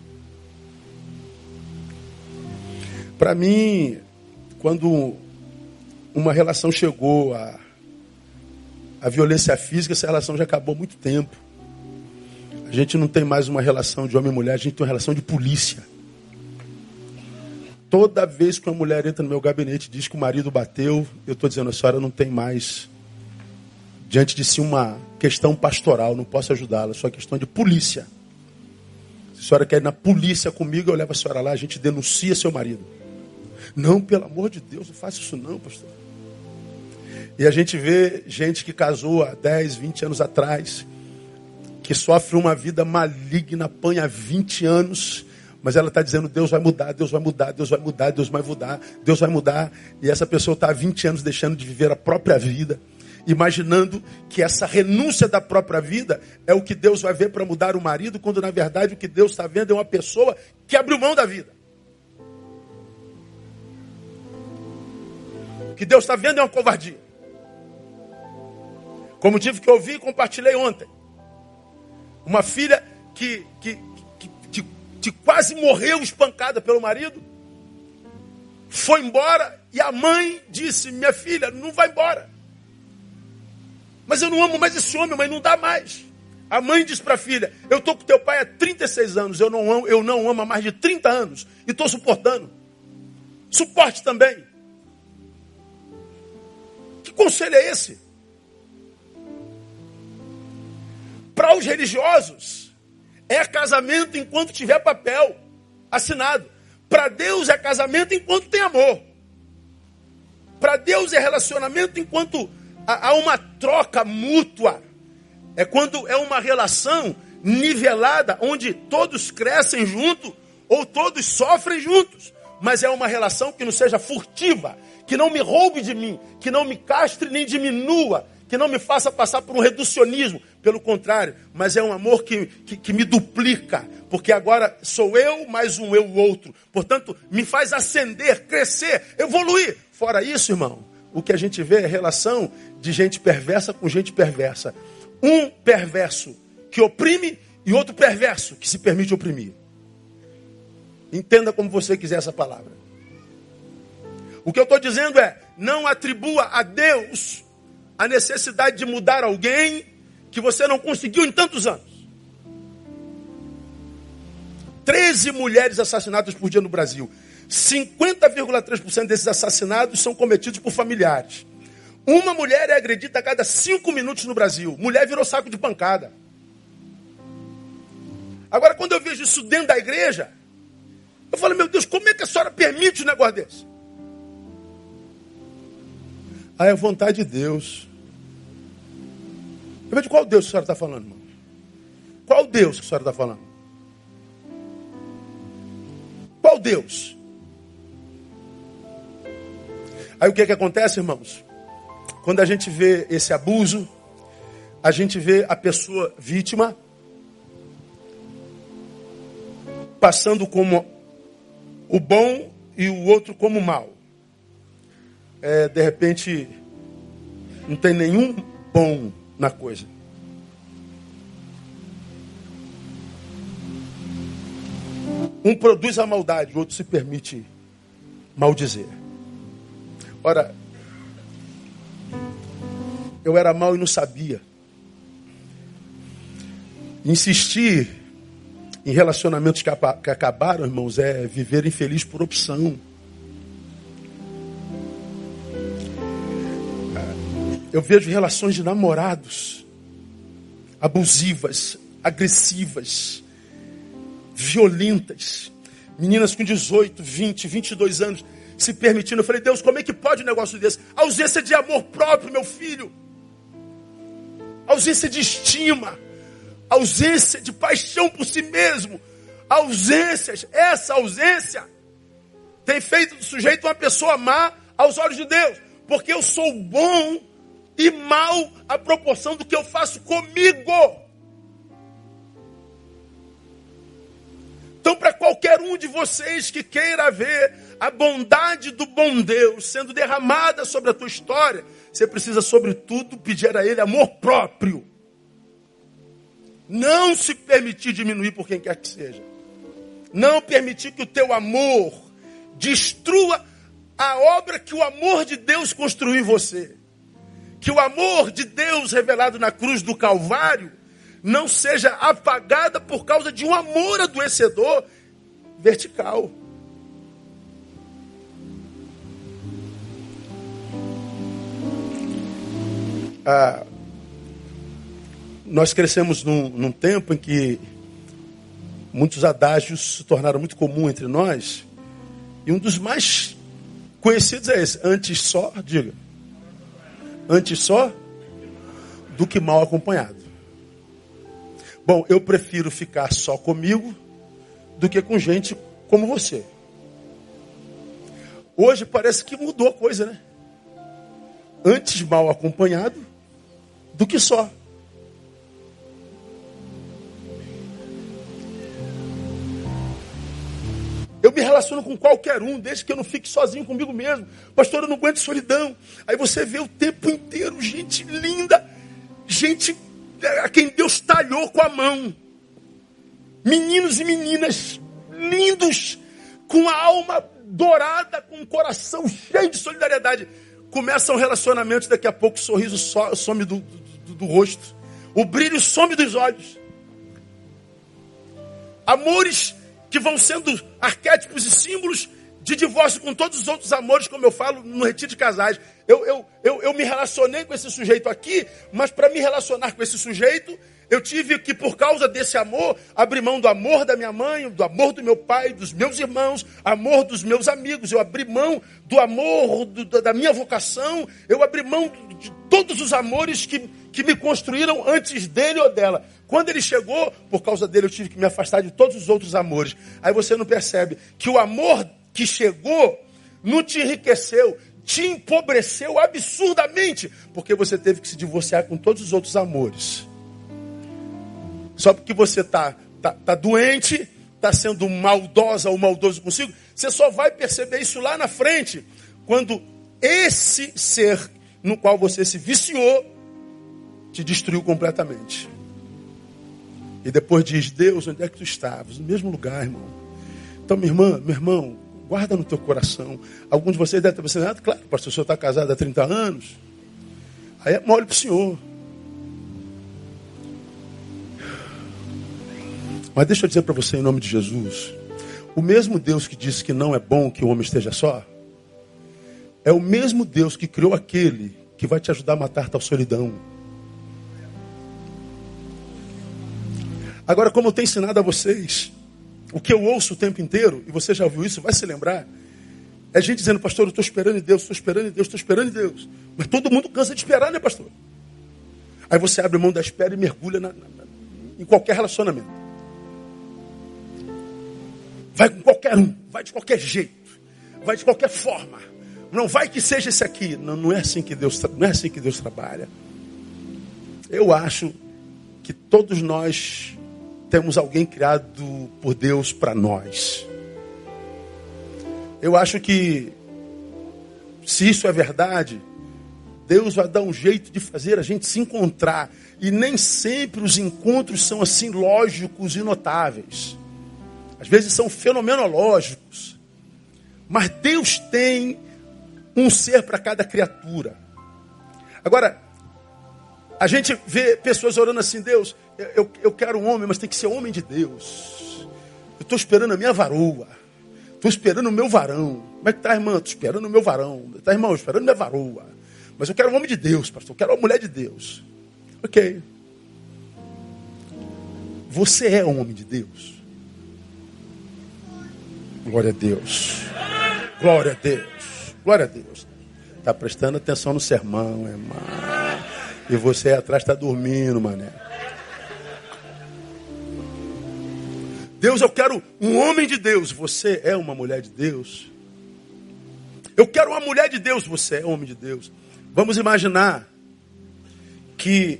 Para mim, quando uma relação chegou a, a violência física, essa relação já acabou há muito tempo. A gente não tem mais uma relação de homem e mulher, a gente tem uma relação de polícia. Toda vez que uma mulher entra no meu gabinete e diz que o marido bateu, eu estou dizendo, a senhora não tem mais diante de si uma questão pastoral, não posso ajudá-la, só questão de polícia. Se a senhora quer ir na polícia comigo, eu levo a senhora lá, a gente denuncia seu marido. Não, pelo amor de Deus, não faça isso não, pastor. E a gente vê gente que casou há 10, 20 anos atrás, que sofre uma vida maligna, apanha 20 anos, mas ela está dizendo: Deus vai mudar, Deus vai mudar, Deus vai mudar, Deus vai mudar, Deus vai mudar. E essa pessoa está há 20 anos deixando de viver a própria vida imaginando que essa renúncia da própria vida é o que Deus vai ver para mudar o marido, quando na verdade o que Deus está vendo é uma pessoa que abriu mão da vida. O que Deus está vendo é uma covardia. Como tive que ouvir e compartilhei ontem. Uma filha que, que, que, que, que quase morreu espancada pelo marido, foi embora e a mãe disse: Minha filha, não vai embora. Mas eu não amo mais esse homem, mas não dá mais. A mãe diz para a filha: Eu estou com teu pai há 36 anos, eu não amo, eu não amo há mais de 30 anos e estou suportando. Suporte também. Que conselho é esse? Para os religiosos, é casamento enquanto tiver papel assinado. Para Deus é casamento enquanto tem amor. Para Deus é relacionamento enquanto há uma troca mútua. É quando é uma relação nivelada, onde todos crescem junto ou todos sofrem juntos. Mas é uma relação que não seja furtiva, que não me roube de mim, que não me castre nem diminua, que não me faça passar por um reducionismo. Pelo contrário, mas é um amor que, que, que me duplica, porque agora sou eu mais um eu outro. Portanto, me faz ascender, crescer, evoluir. Fora isso, irmão, o que a gente vê é relação de gente perversa com gente perversa. Um perverso que oprime e outro perverso que se permite oprimir. Entenda como você quiser essa palavra. O que eu estou dizendo é: não atribua a Deus a necessidade de mudar alguém que você não conseguiu em tantos anos. 13 mulheres assassinadas por dia no Brasil. 50,3% desses assassinados são cometidos por familiares. Uma mulher é agredida a cada cinco minutos no Brasil. Mulher virou saco de pancada. Agora, quando eu vejo isso dentro da igreja, eu falo, meu Deus, como é que a senhora permite um negócio desse? Ah, é vontade de Deus. Eu vejo qual Deus a senhora está falando, irmão? Qual Deus que a senhora está falando? Qual Deus? Aí o que, é que acontece, irmãos? Quando a gente vê esse abuso, a gente vê a pessoa vítima passando como o bom e o outro como mal. É, de repente, não tem nenhum bom na coisa. Um produz a maldade, o outro se permite maldizer. Ora, eu era mal e não sabia. Insistir em relacionamentos que, acabaram, irmãos, é viver infeliz por opção. Eu vejo relações de namorados abusivas, agressivas, violentas. Meninas com 18, 20, 22 anos se permitindo. Eu falei, Deus, como é que pode um negócio desse? Ausência de amor próprio, meu filho. Ausência de estima. Ausência de paixão por si mesmo. Ausências. Essa ausência tem feito do sujeito uma pessoa má aos olhos de Deus. Porque eu sou bom e mal à proporção do que eu faço comigo. Então, para qualquer um de vocês que queira ver a bondade do bom Deus sendo derramada sobre a tua história, você precisa, sobretudo, pedir a Ele amor próprio. Não se permitir diminuir por quem quer que seja. Não permitir que o teu amor destrua a obra que o amor de Deus construiu em você que o amor de Deus revelado na cruz do Calvário não seja apagada por causa de um amor adoecedor vertical. Ah, nós crescemos num, num tempo em que muitos adágios se tornaram muito comum entre nós, e um dos mais conhecidos é esse: antes só, diga Antes só do que mal acompanhado. Bom, eu prefiro ficar só comigo do que com gente como você. Hoje parece que mudou a coisa, né? Antes mal acompanhado do que só. Eu me relaciono com qualquer um, desde que eu não fique sozinho comigo mesmo. Pastor, eu não aguento solidão. Aí você vê o tempo inteiro gente linda, gente a quem Deus talhou com a mão. Meninos e meninas lindos, com a alma dourada, com o coração cheio de solidariedade. Começam relacionamentos, daqui a pouco o sorriso some do, do, do rosto, o brilho some dos olhos. Amores que vão sendo arquétipos e símbolos de divórcio com todos os outros amores, como eu falo no retiro de casais. Eu, eu, eu, eu me relacionei com esse sujeito aqui, mas para me relacionar com esse sujeito, eu tive que, por causa desse amor, abrir mão do amor da minha mãe, do amor do meu pai, dos meus irmãos, amor dos meus amigos. Eu abri mão do amor do, da minha vocação, eu abri mão de todos os amores que, que me construíram antes dele ou dela. Quando ele chegou, por causa dele eu tive que me afastar de todos os outros amores. Aí você não percebe que o amor que chegou não te enriqueceu, te empobreceu absurdamente, porque você teve que se divorciar com todos os outros amores. Só porque você está tá, tá doente, está sendo maldosa ou maldoso consigo, você só vai perceber isso lá na frente, quando esse ser no qual você se viciou te destruiu completamente. E depois diz: Deus, onde é que tu estavas? No mesmo lugar, irmão. Então, minha irmã, meu irmão, guarda no teu coração. Alguns de vocês devem estar pensando: ah, claro, pastor, o senhor está casado há 30 anos. Aí é mole para o senhor. Mas deixa eu dizer para você, em nome de Jesus: o mesmo Deus que disse que não é bom que o homem esteja só, é o mesmo Deus que criou aquele que vai te ajudar a matar tal solidão. Agora, como eu tenho ensinado a vocês, o que eu ouço o tempo inteiro, e você já ouviu isso, vai se lembrar, é gente dizendo, pastor, eu estou esperando em Deus, estou esperando em Deus, estou esperando em Deus. Mas todo mundo cansa de esperar, né, pastor? Aí você abre mão da espera e mergulha na, na, em qualquer relacionamento. Vai com qualquer um, vai de qualquer jeito, vai de qualquer forma. Não vai que seja esse aqui. Não, não é assim que Deus, não é assim que Deus trabalha. Eu acho que todos nós temos alguém criado por Deus para nós. Eu acho que, se isso é verdade, Deus vai dar um jeito de fazer a gente se encontrar. E nem sempre os encontros são assim lógicos e notáveis. Às vezes são fenomenológicos. Mas Deus tem um ser para cada criatura. Agora, a gente vê pessoas orando assim, Deus, eu, eu quero um homem, mas tem que ser homem de Deus. Eu estou esperando a minha varoa. Estou esperando o meu varão. Como é que tá, irmã? Estou esperando o meu varão. Tá, irmão? Esperando a minha varoa. Mas eu quero um homem de Deus, pastor. Eu quero uma mulher de Deus. Ok. Você é um homem de Deus. Glória a Deus. Glória a Deus. Glória a Deus. Está prestando atenção no sermão, irmão. E você aí atrás está dormindo, mané. Deus, eu quero um homem de Deus. Você é uma mulher de Deus. Eu quero uma mulher de Deus. Você é homem de Deus. Vamos imaginar que.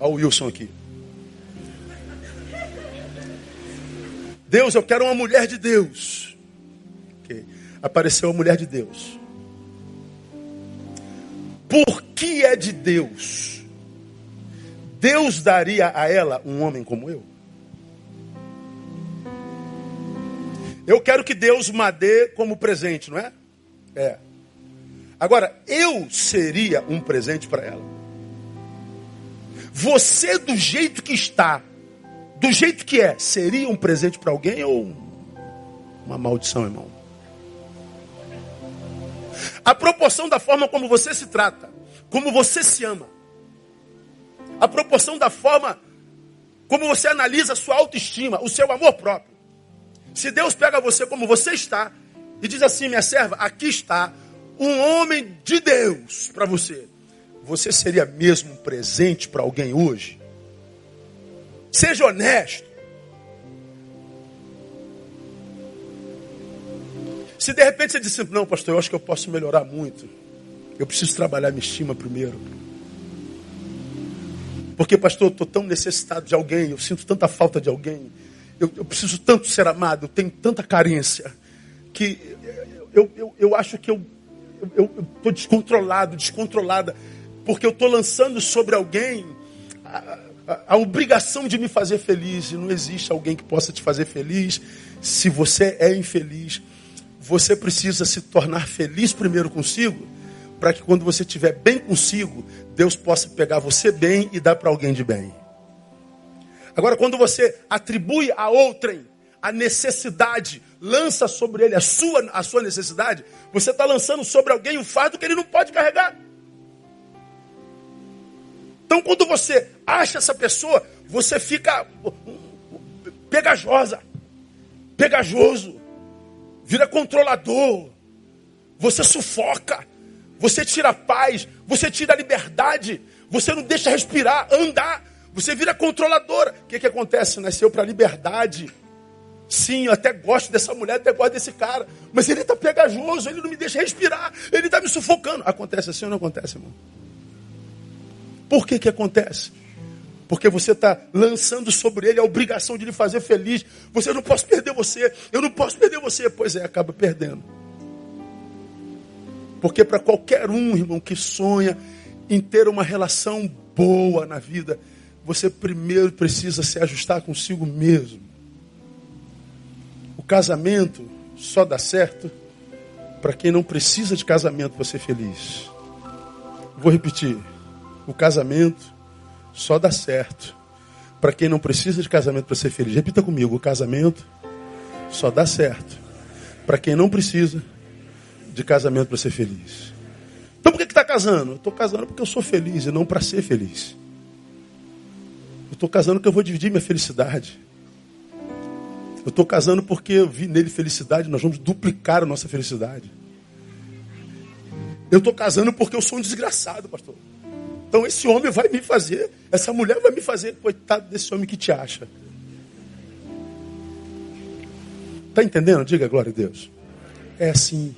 Olha o Wilson aqui. Deus, eu quero uma mulher de Deus. Okay. Apareceu a mulher de Deus. Por que é de Deus? Deus daria a ela um homem como eu? Eu quero que Deus me dê como presente, não é? É. Agora, eu seria um presente para ela. Você, do jeito que está, do jeito que é, seria um presente para alguém ou uma maldição, irmão? A proporção da forma como você se trata, como você se ama, a proporção da forma como você analisa a sua autoestima, o seu amor próprio. Se Deus pega você como você está e diz assim, minha serva, aqui está um homem de Deus para você, você seria mesmo um presente para alguém hoje? Seja honesto. Se de repente você disser, não, pastor, eu acho que eu posso melhorar muito. Eu preciso trabalhar minha estima primeiro. Porque, pastor, eu estou tão necessitado de alguém, eu sinto tanta falta de alguém, eu, eu preciso tanto ser amado, eu tenho tanta carência, que eu, eu, eu acho que eu estou descontrolado, descontrolada, porque eu estou lançando sobre alguém a, obrigação de me fazer feliz. E não existe alguém que possa te fazer feliz se você é infeliz. Você precisa se tornar feliz primeiro consigo, para que quando você estiver bem consigo, Deus possa pegar você bem e dar para alguém de bem. Agora, quando você atribui a outrem a necessidade, lança sobre ele a sua, a sua necessidade, você está lançando sobre alguém um fardo que ele não pode carregar. Então, quando você acha essa pessoa, você fica pegajosa, pegajoso, vira controlador, você sufoca, você tira a paz, você tira a liberdade, você não deixa respirar, andar, você vira controladora. O que, que acontece? Nasceu para liberdade. Sim, eu até gosto dessa mulher, até gosto desse cara, mas ele está pegajoso, ele não me deixa respirar, ele está me sufocando. Acontece assim ou não acontece, irmão? Por que que acontece? Porque você está lançando sobre ele a obrigação de lhe fazer feliz. Você não posso perder você, eu não posso perder você. Pois é, acaba perdendo. Porque para qualquer um, irmão, que sonha em ter uma relação boa na vida, você primeiro precisa se ajustar consigo mesmo. O casamento só dá certo para quem não precisa de casamento para ser feliz. Vou repetir. O casamento só dá certo para quem não precisa de casamento para ser feliz. Repita comigo: o casamento só dá certo para quem não precisa de casamento para ser feliz. Então por que está casando? Eu estou casando porque eu sou feliz e não para ser feliz. Eu estou casando porque eu vou dividir minha felicidade. Eu estou casando porque eu vi nele felicidade, nós vamos duplicar a nossa felicidade. Eu estou casando porque eu sou um desgraçado, pastor. Então esse homem vai me fazer, essa mulher vai me fazer, coitado desse homem que te acha. Está entendendo? Diga glória a Deus. É assim.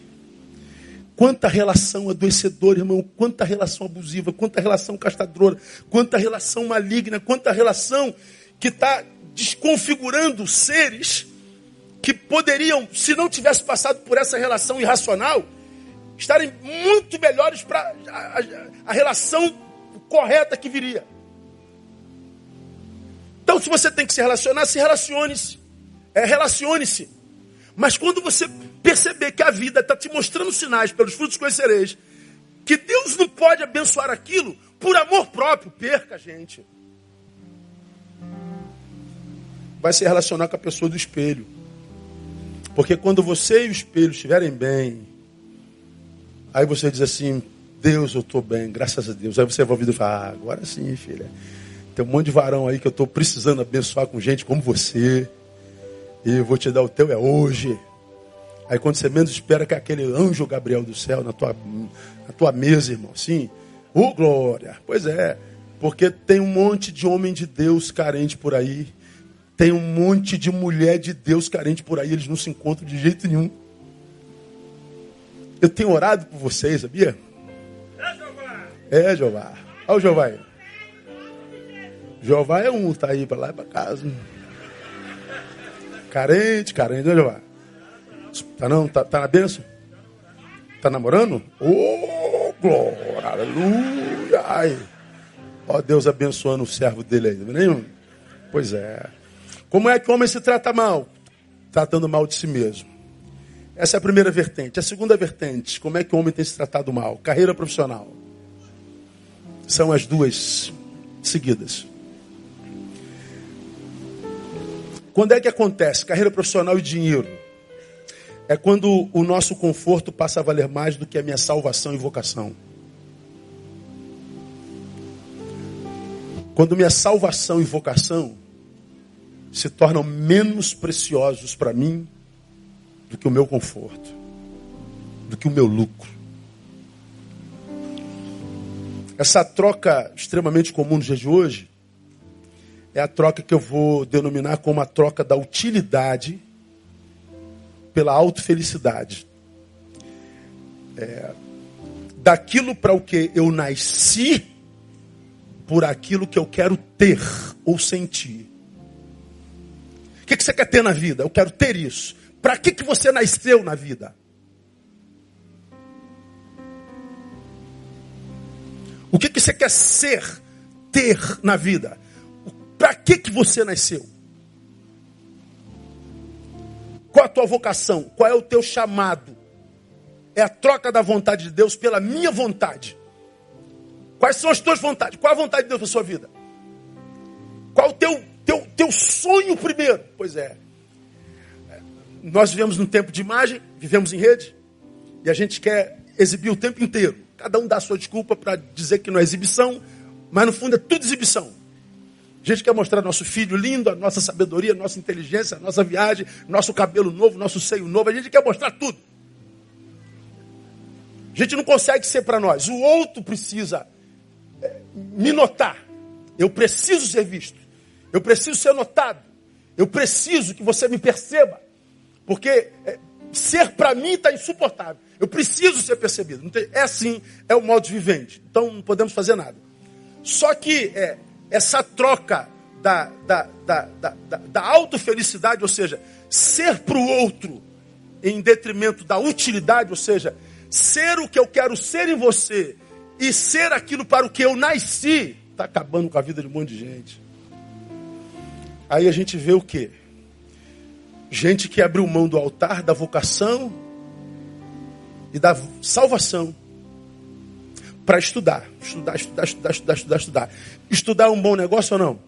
Quanta relação adoecedora, irmão, quanta relação abusiva, quanta relação castadora, quanta relação maligna, quanta relação que está desconfigurando seres que poderiam, se não tivesse passado por essa relação irracional, estarem muito melhores para a, a, a relação correta que viria. Então, se você tem que se relacionar, se relacione-se. É, relacione-se. Mas quando você perceber que a vida está te mostrando sinais pelos frutos conhecereis, que Deus não pode abençoar aquilo por amor próprio, perca, gente. Vai se relacionar com a pessoa do espelho. Porque quando você e o espelho estiverem bem, aí você diz assim, Deus, eu estou bem, graças a Deus. Aí você vai ouvir e fala, ah, agora sim, filha. Tem um monte de varão aí que eu estou precisando abençoar com gente como você. E eu vou te dar o teu é hoje. Aí quando você menos espera que é aquele anjo Gabriel do céu na tua, na tua mesa, irmão. Sim. Ô oh, glória. Pois é. Porque tem um monte de homem de Deus carente por aí. Tem um monte de mulher de Deus carente por aí. Eles não se encontram de jeito nenhum. Eu tenho orado por vocês, sabia? É, Jeová. Olha o Jeová aí. Jeová é um, tá aí para lá e para casa. Carente, carente, né, Jeová? Tá não? Tá, tá na bênção? Tá namorando? Oh, glória, aleluia! Ai. Ó Deus abençoando o servo dele aí, não é Pois é. Como é que o homem se trata mal? Tratando mal de si mesmo. Essa é a primeira vertente. A segunda vertente, como é que o homem tem se tratado mal? Carreira profissional. São as duas seguidas. Quando é que acontece? Carreira profissional e dinheiro. É quando o nosso conforto passa a valer mais do que a minha salvação e vocação. Quando minha salvação e vocação se tornam menos preciosos para mim do que o meu conforto, do que o meu lucro. Essa troca extremamente comum nos dias de hoje é a troca que eu vou denominar como a troca da utilidade pela autofelicidade. É, daquilo para o que eu nasci, por aquilo que eu quero ter ou sentir. O que, que você quer ter na vida? Eu quero ter isso. Para que, que você nasceu na vida? O que, que você quer ser, ter na vida? Para que, que você nasceu? Qual a tua vocação? Qual é o teu chamado? É a troca da vontade de Deus pela minha vontade. Quais são as tuas vontades? Qual a vontade de Deus na sua vida? Qual o teu, teu, teu sonho primeiro? Pois é. Nós vivemos num tempo de imagem, vivemos em rede, e a gente quer exibir o tempo inteiro. Cada um dá a sua desculpa para dizer que não é exibição, mas no fundo é tudo exibição. A gente quer mostrar nosso filho lindo, a nossa sabedoria, a nossa inteligência, a nossa viagem, nosso cabelo novo, nosso seio novo. A gente quer mostrar tudo. A gente não consegue ser para nós. O outro precisa é, me notar. Eu preciso ser visto. Eu preciso ser notado. Eu preciso que você me perceba. Porque é, ser para mim está insuportável. Eu preciso ser percebido. É assim, é o modo vivente. Então não podemos fazer nada. Só que é, essa troca da, da, da, da, da autofelicidade, ou seja, ser para o outro em detrimento da utilidade, ou seja, ser o que eu quero ser em você e ser aquilo para o que eu nasci, está acabando com a vida de um monte de gente. Aí a gente vê o quê? Gente que abriu mão do altar, da vocação e da salvação para estudar. Estudar, estudar, estudar, estudar, estudar, estudar. Estudar é um bom negócio ou não?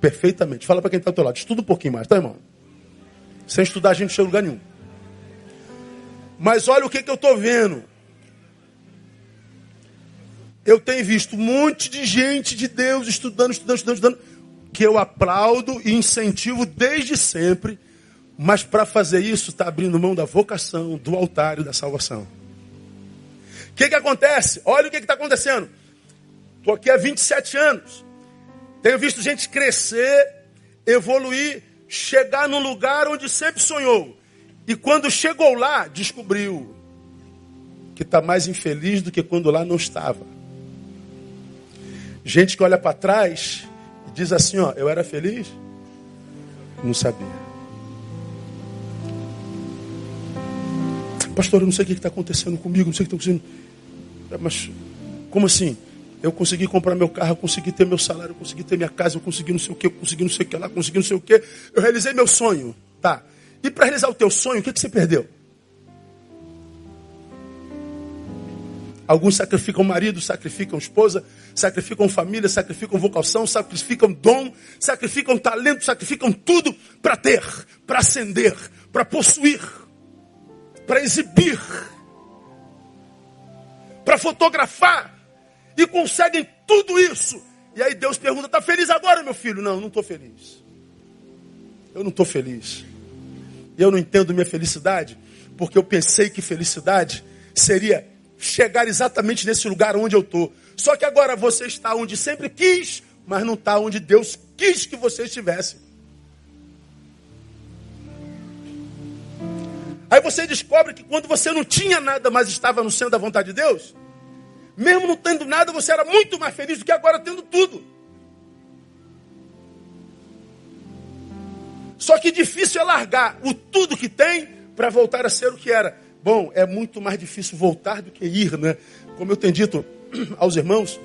Perfeitamente. Fala para quem está ao teu lado. Estuda um pouquinho mais, tá, irmão? Sem estudar a gente não chega a lugar nenhum. Mas olha o que, que eu estou vendo. Eu tenho visto um monte de gente de Deus estudando, estudando, estudando, estudando, que eu aplaudo e incentivo desde sempre, mas para fazer isso está abrindo mão da vocação, do altar e da salvação que, que acontece? Olha o que está acontecendo. Estou aqui há 27 anos. Tenho visto gente crescer, evoluir, chegar num lugar onde sempre sonhou. E quando chegou lá, descobriu que está mais infeliz do que quando lá não estava. Gente que olha para trás e diz assim: ó, eu era feliz? Não sabia. Pastor, eu não sei o que está acontecendo comigo, não sei o que está acontecendo. É, mas como assim? Eu consegui comprar meu carro, eu consegui ter meu salário, eu consegui ter minha casa, eu consegui não sei o que, eu consegui não sei o que lá, consegui não sei o que. Eu realizei meu sonho. Tá. E para realizar o teu sonho, o que, que você perdeu? Alguns sacrificam marido, sacrificam esposa, sacrificam família, sacrificam vocação, sacrificam dom, sacrificam talento, sacrificam tudo para ter, para ascender, para possuir, para exibir, para fotografar. E conseguem tudo isso. E aí Deus pergunta: está feliz agora, meu filho? Não, não estou feliz. Eu não estou feliz. Eu não entendo minha felicidade, porque eu pensei que felicidade seria chegar exatamente nesse lugar onde eu estou. Só que agora você está onde sempre quis, mas não está onde Deus quis que você estivesse. Aí você descobre que quando você não tinha nada, mas estava no centro da vontade de Deus, mesmo não tendo nada, você era muito mais feliz do que agora tendo tudo. Só que difícil é largar o tudo que tem para voltar a ser o que era. Bom, é muito mais difícil voltar do que ir, né? Como eu tenho dito aos irmãos,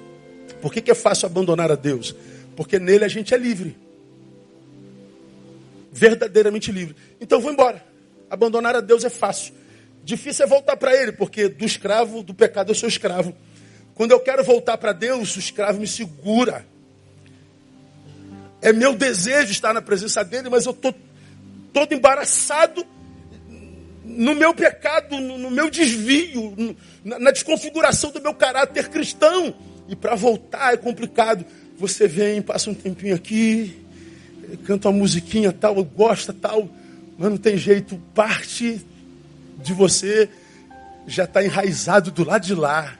por que, que é fácil abandonar a Deus? Porque nele a gente é livre. Verdadeiramente livre. Então vou embora. Abandonar a Deus é fácil. Difícil é voltar para Ele, porque do escravo, do pecado, eu sou escravo. Quando eu quero voltar para Deus, o escravo me segura. É meu desejo estar na presença dele, mas eu estou todo embaraçado no meu pecado, no, no meu desvio, no, na, na desconfiguração do meu caráter cristão. E para voltar é complicado. Você vem, passa um tempinho aqui, canta uma musiquinha tal, gosta tal, mas não tem jeito, parte de você já está enraizado do lado de lá.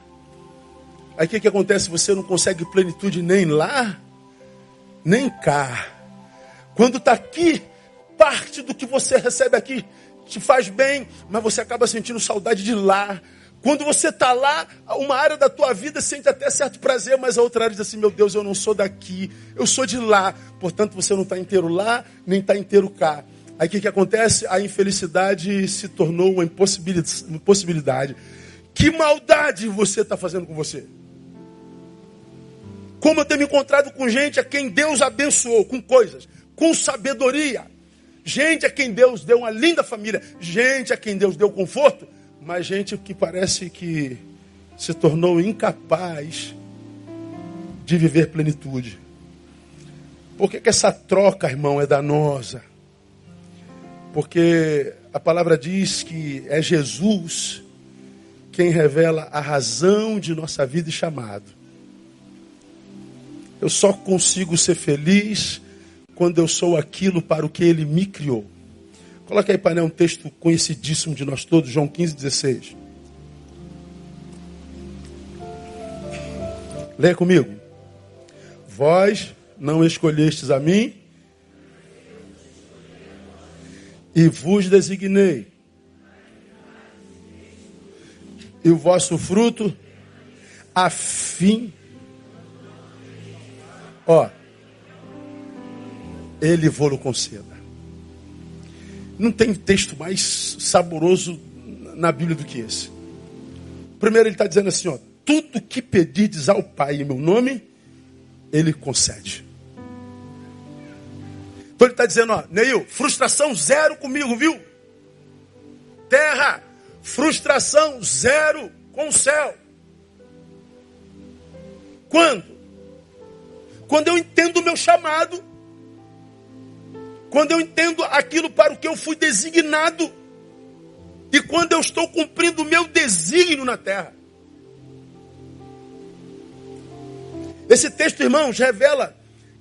Aí o que, que acontece? Você não consegue plenitude nem lá, nem cá. Quando está aqui, parte do que você recebe aqui te faz bem, mas você acaba sentindo saudade de lá. Quando você está lá, uma área da tua vida sente até certo prazer, mas a outra área diz assim: meu Deus, eu não sou daqui, eu sou de lá. Portanto, você não está inteiro lá, nem está inteiro cá. Aí o que, que acontece? A infelicidade se tornou uma impossibilidade. Que maldade você está fazendo com você? Como eu tenho me encontrado com gente a quem Deus abençoou, com coisas, com sabedoria gente a quem Deus deu uma linda família, gente a quem Deus deu conforto, mas gente que parece que se tornou incapaz de viver plenitude. Por que, que essa troca, irmão, é danosa? Porque a palavra diz que é Jesus quem revela a razão de nossa vida e chamado. Eu só consigo ser feliz quando eu sou aquilo para o que ele me criou. Coloca aí, painel, um texto conhecidíssimo de nós todos, João 15, 16. Leia comigo. Vós não escolhestes a mim e vos designei. E o vosso fruto, a fim. Ó, ele vou-lo conceda. Não tem texto mais saboroso na Bíblia do que esse. Primeiro ele está dizendo assim, ó, tudo que pedirdes ao Pai em meu nome, ele concede. Então ele está dizendo, ó, Neil, frustração zero comigo, viu? Terra, frustração zero com o céu. Quando? Quando eu entendo o meu chamado quando eu entendo aquilo para o que eu fui designado. E quando eu estou cumprindo o meu desígnio na terra. Esse texto, irmãos, revela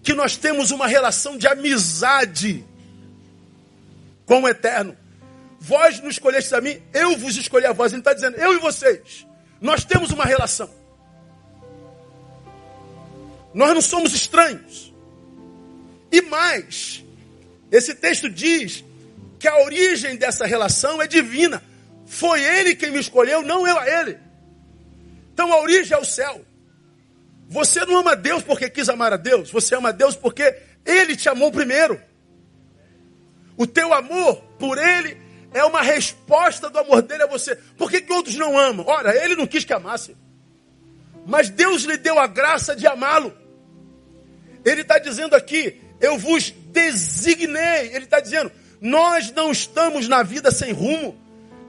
que nós temos uma relação de amizade com o eterno. Vós nos escolhestes a mim, eu vos escolhi a vós. Ele está dizendo, eu e vocês, nós temos uma relação. Nós não somos estranhos. E mais, esse texto diz que a origem dessa relação é divina. Foi ele quem me escolheu, não eu a ele. Então a origem é o céu. Você não ama Deus porque quis amar a Deus, você ama Deus porque ele te amou primeiro. O teu amor por ele é uma resposta do amor dele a você. Por que, que outros não amam? Ora, ele não quis que amasse. Mas Deus lhe deu a graça de amá-lo. Ele está dizendo aqui, eu vos designei. Ele está dizendo, nós não estamos na vida sem rumo.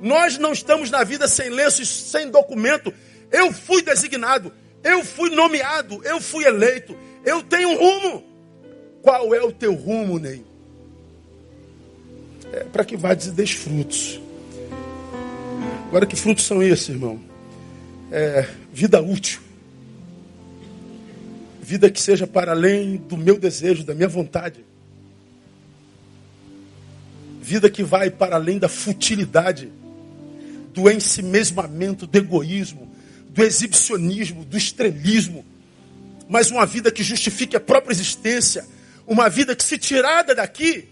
Nós não estamos na vida sem lenço e sem documento. Eu fui designado, eu fui nomeado, eu fui eleito. Eu tenho um rumo. Qual é o teu rumo, Ney? É para que vá e frutos. Agora, que frutos são esses, irmão? É, vida útil. Vida que seja para além do meu desejo, da minha vontade. Vida que vai para além da futilidade, do ensimesmamento, do egoísmo, do exibicionismo, do estrelismo. Mas uma vida que justifique a própria existência. Uma vida que, se tirada daqui,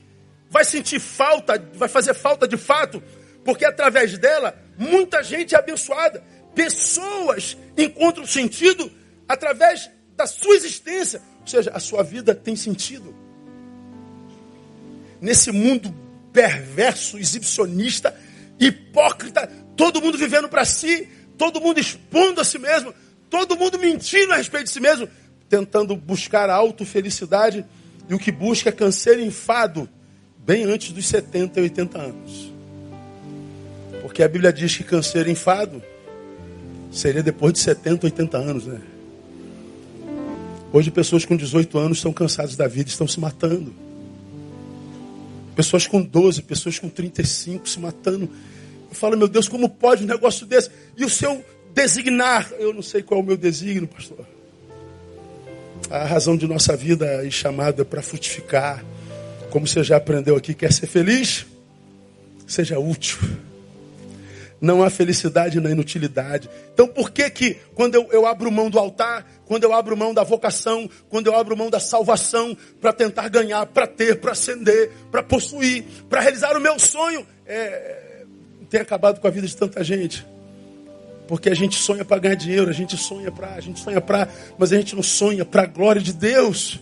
vai sentir falta, vai fazer falta de fato, porque através dela muita gente é abençoada. Pessoas encontram sentido através da sua existência. Ou seja, a sua vida tem sentido. Nesse mundo perverso, exibicionista, hipócrita, todo mundo vivendo para si, todo mundo expondo a si mesmo, todo mundo mentindo a respeito de si mesmo, tentando buscar a autofelicidade, e o que busca é canseiro e enfado, bem antes dos 70 e 80 anos. Porque a Bíblia diz que canseiro e enfado seria depois de 70, 80 anos, né? Hoje, pessoas com 18 anos estão cansadas da vida, estão se matando. Pessoas com 12, pessoas com 35 se matando. Eu falo, meu Deus, como pode um negócio desse? E o seu designar? Eu não sei qual é o meu designo, pastor. A razão de nossa vida e chamado é para frutificar. Como você já aprendeu aqui, quer ser feliz? Seja útil. Não há felicidade na inutilidade. Então por que que quando eu, eu abro mão do altar, quando eu abro mão da vocação, quando eu abro mão da salvação para tentar ganhar, para ter, para ascender, para possuir, para realizar o meu sonho, é, tem acabado com a vida de tanta gente. Porque a gente sonha para ganhar dinheiro, a gente sonha para, a gente sonha para, mas a gente não sonha para a glória de Deus.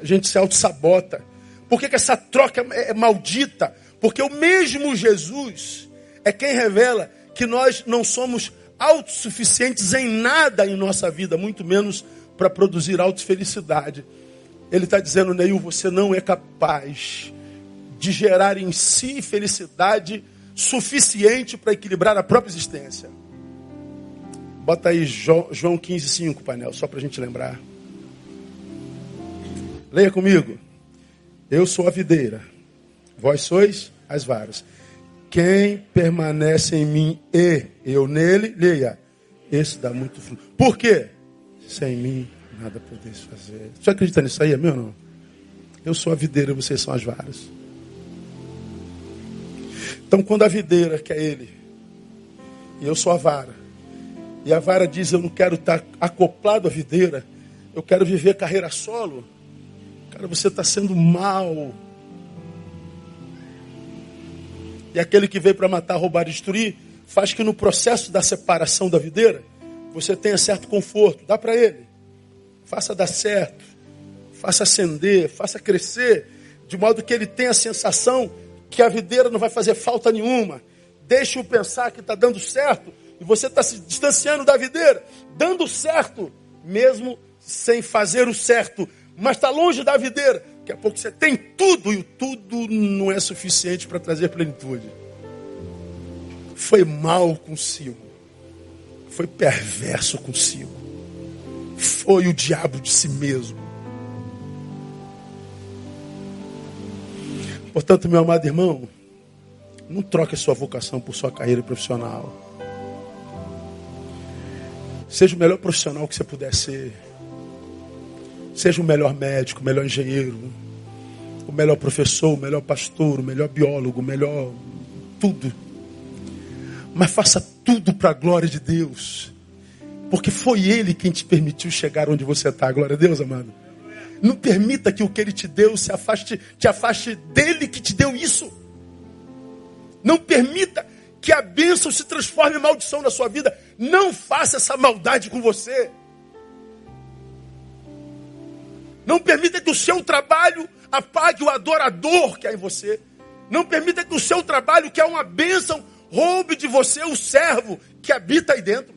A gente se auto-sabota. Por que, que essa troca é, é maldita? Porque o mesmo Jesus é quem revela que nós não somos autossuficientes em nada em nossa vida, muito menos para produzir autofelicidade. Ele está dizendo, Neil, você não é capaz de gerar em si felicidade suficiente para equilibrar a própria existência. Bota aí João 15, 5, painel, só para a gente lembrar. Leia comigo. Eu sou a videira, vós sois as varas. Quem permanece em mim e eu nele, leia, esse dá muito fruto. Por quê? Sem mim nada podeis fazer. Você acredita nisso aí, é meu não? Eu sou a videira, vocês são as varas. Então, quando a videira, que é ele, e eu sou a vara, e a vara diz: Eu não quero estar acoplado à videira, eu quero viver carreira solo. Cara, você está sendo mal e aquele que veio para matar, roubar e destruir, faz que no processo da separação da videira, você tenha certo conforto. Dá para ele. Faça dar certo. Faça acender, faça crescer, de modo que ele tenha a sensação que a videira não vai fazer falta nenhuma. Deixe-o pensar que está dando certo e você está se distanciando da videira, dando certo, mesmo sem fazer o certo, mas está longe da videira. Daqui a pouco você tem tudo e o tudo não é suficiente para trazer plenitude. Foi mal consigo. Foi perverso consigo. Foi o diabo de si mesmo. Portanto, meu amado irmão, não troque a sua vocação por sua carreira profissional. Seja o melhor profissional que você puder ser. Seja o melhor médico, o melhor engenheiro, o melhor professor, o melhor pastor, o melhor biólogo, o melhor tudo. Mas faça tudo para a glória de Deus. Porque foi Ele quem te permitiu chegar onde você está. Glória a Deus, amado. Não permita que o que Ele te deu se afaste, te afaste dele que te deu isso. Não permita que a bênção se transforme em maldição na sua vida. Não faça essa maldade com você. Não permita que o seu trabalho apague o adorador que há em você. Não permita que o seu trabalho, que é uma bênção, roube de você o servo que habita aí dentro.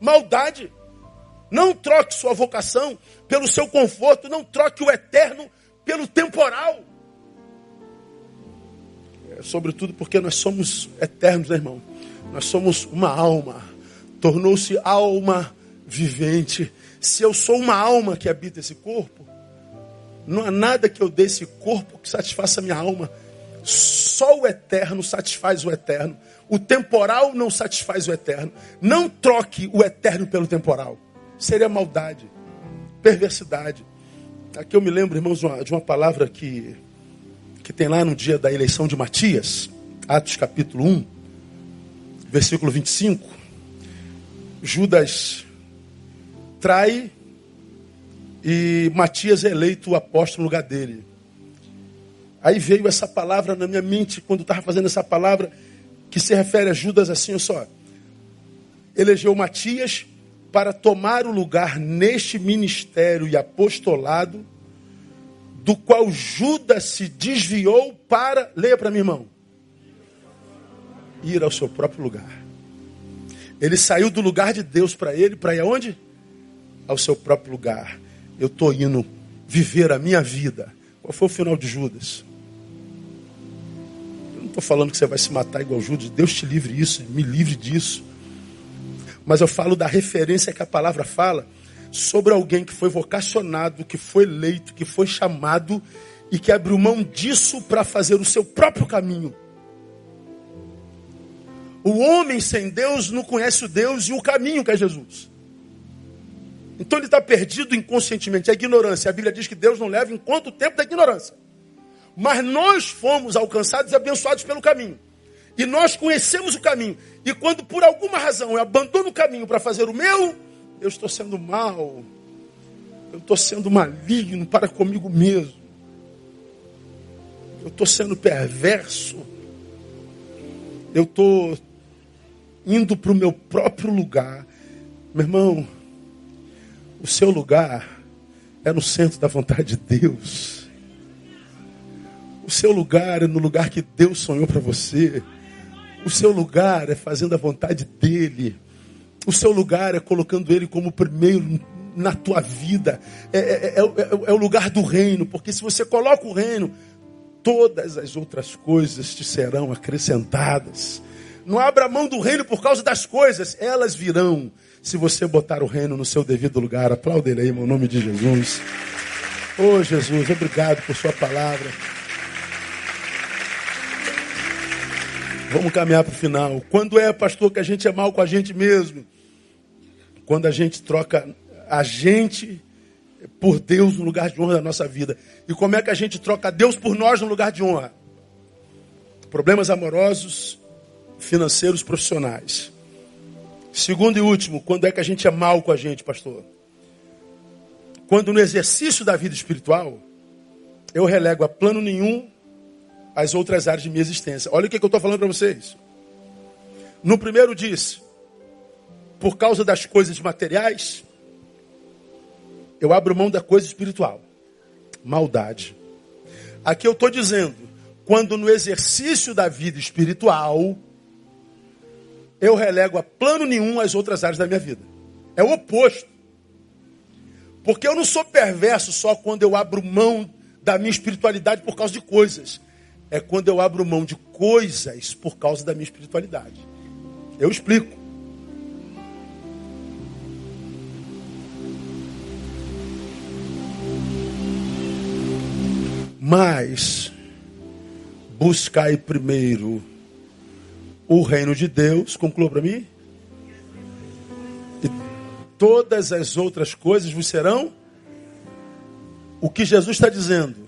Maldade. Não troque sua vocação pelo seu conforto, não troque o eterno pelo temporal. É, sobretudo porque nós somos eternos, né, irmão? Nós somos uma alma. Tornou-se alma vivente. Se eu sou uma alma que habita esse corpo, não há nada que eu dê esse corpo que satisfaça a minha alma. Só o eterno satisfaz o eterno. O temporal não satisfaz o eterno. Não troque o eterno pelo temporal. Seria maldade, perversidade. Aqui eu me lembro, irmãos, de uma, palavra que, que tem lá no dia da eleição de Matias, Atos capítulo 1, versículo 25. Judas trai e Matias é eleito apóstolo no lugar dele. Aí veio essa palavra na minha mente quando estava fazendo essa palavra que se refere a Judas assim, só. Elegeu Matias para tomar o lugar neste ministério e apostolado do qual Judas se desviou para, leia para mim, irmão, ir ao seu próprio lugar. Ele saiu do lugar de Deus para ele, para ir aonde? Ao seu próprio lugar. Eu estou indo viver a minha vida. Qual foi o final de Judas? Eu não estou falando que você vai se matar igual Judas. Deus te livre isso, me livre disso. Mas eu falo da referência que a palavra fala sobre alguém que foi vocacionado, que foi eleito, que foi chamado e que abriu mão disso para fazer o seu próprio caminho. O homem sem Deus não conhece o Deus e o caminho que é Jesus. Então ele está perdido inconscientemente. É ignorância. A Bíblia diz que Deus não leva em conta o tempo da ignorância. Mas nós fomos alcançados e abençoados pelo caminho. E nós conhecemos o caminho. E quando por alguma razão eu abandono o caminho para fazer o meu, eu estou sendo mal. Eu estou sendo maligno para comigo mesmo. Eu estou sendo perverso. Eu estou indo para o meu próprio lugar. Meu irmão, o seu lugar é no centro da vontade de Deus. O seu lugar é no lugar que Deus sonhou para você. O seu lugar é fazendo a vontade dEle. O seu lugar é colocando Ele como primeiro na tua vida. É, é, é, é, o lugar do reino, porque se você coloca o reino, todas as outras coisas te serão acrescentadas. Não abra mão do reino por causa das coisas, elas virão se você botar o reino no seu devido lugar. Aplauda ele aí, em nome de Jesus. Oh Jesus, obrigado por sua palavra. Vamos caminhar para o final. Quando é, pastor, que a gente é mal com a gente mesmo? Quando a gente troca a gente por Deus no lugar de honra da nossa vida. E como é que a gente troca Deus por nós no lugar de honra? Problemas amorosos, financeiros profissionais. Segundo e último, quando é que a gente é mal com a gente, pastor? Quando no exercício da vida espiritual, eu relego a plano nenhum as outras áreas de minha existência. Olha o que, eu estou falando para vocês. No primeiro diz, por causa das coisas materiais, eu abro mão da coisa espiritual. Maldade. Aqui eu estou dizendo, quando no exercício da vida espiritual, eu relego a plano nenhum as outras áreas da minha vida. É o oposto. Porque eu não sou perverso só quando eu abro mão da minha espiritualidade por causa de coisas. É quando eu abro mão de coisas por causa da minha espiritualidade. Eu explico. Mas buscai primeiro o reino de Deus, conclua para mim. E todas as outras coisas vos serão. O que Jesus está dizendo?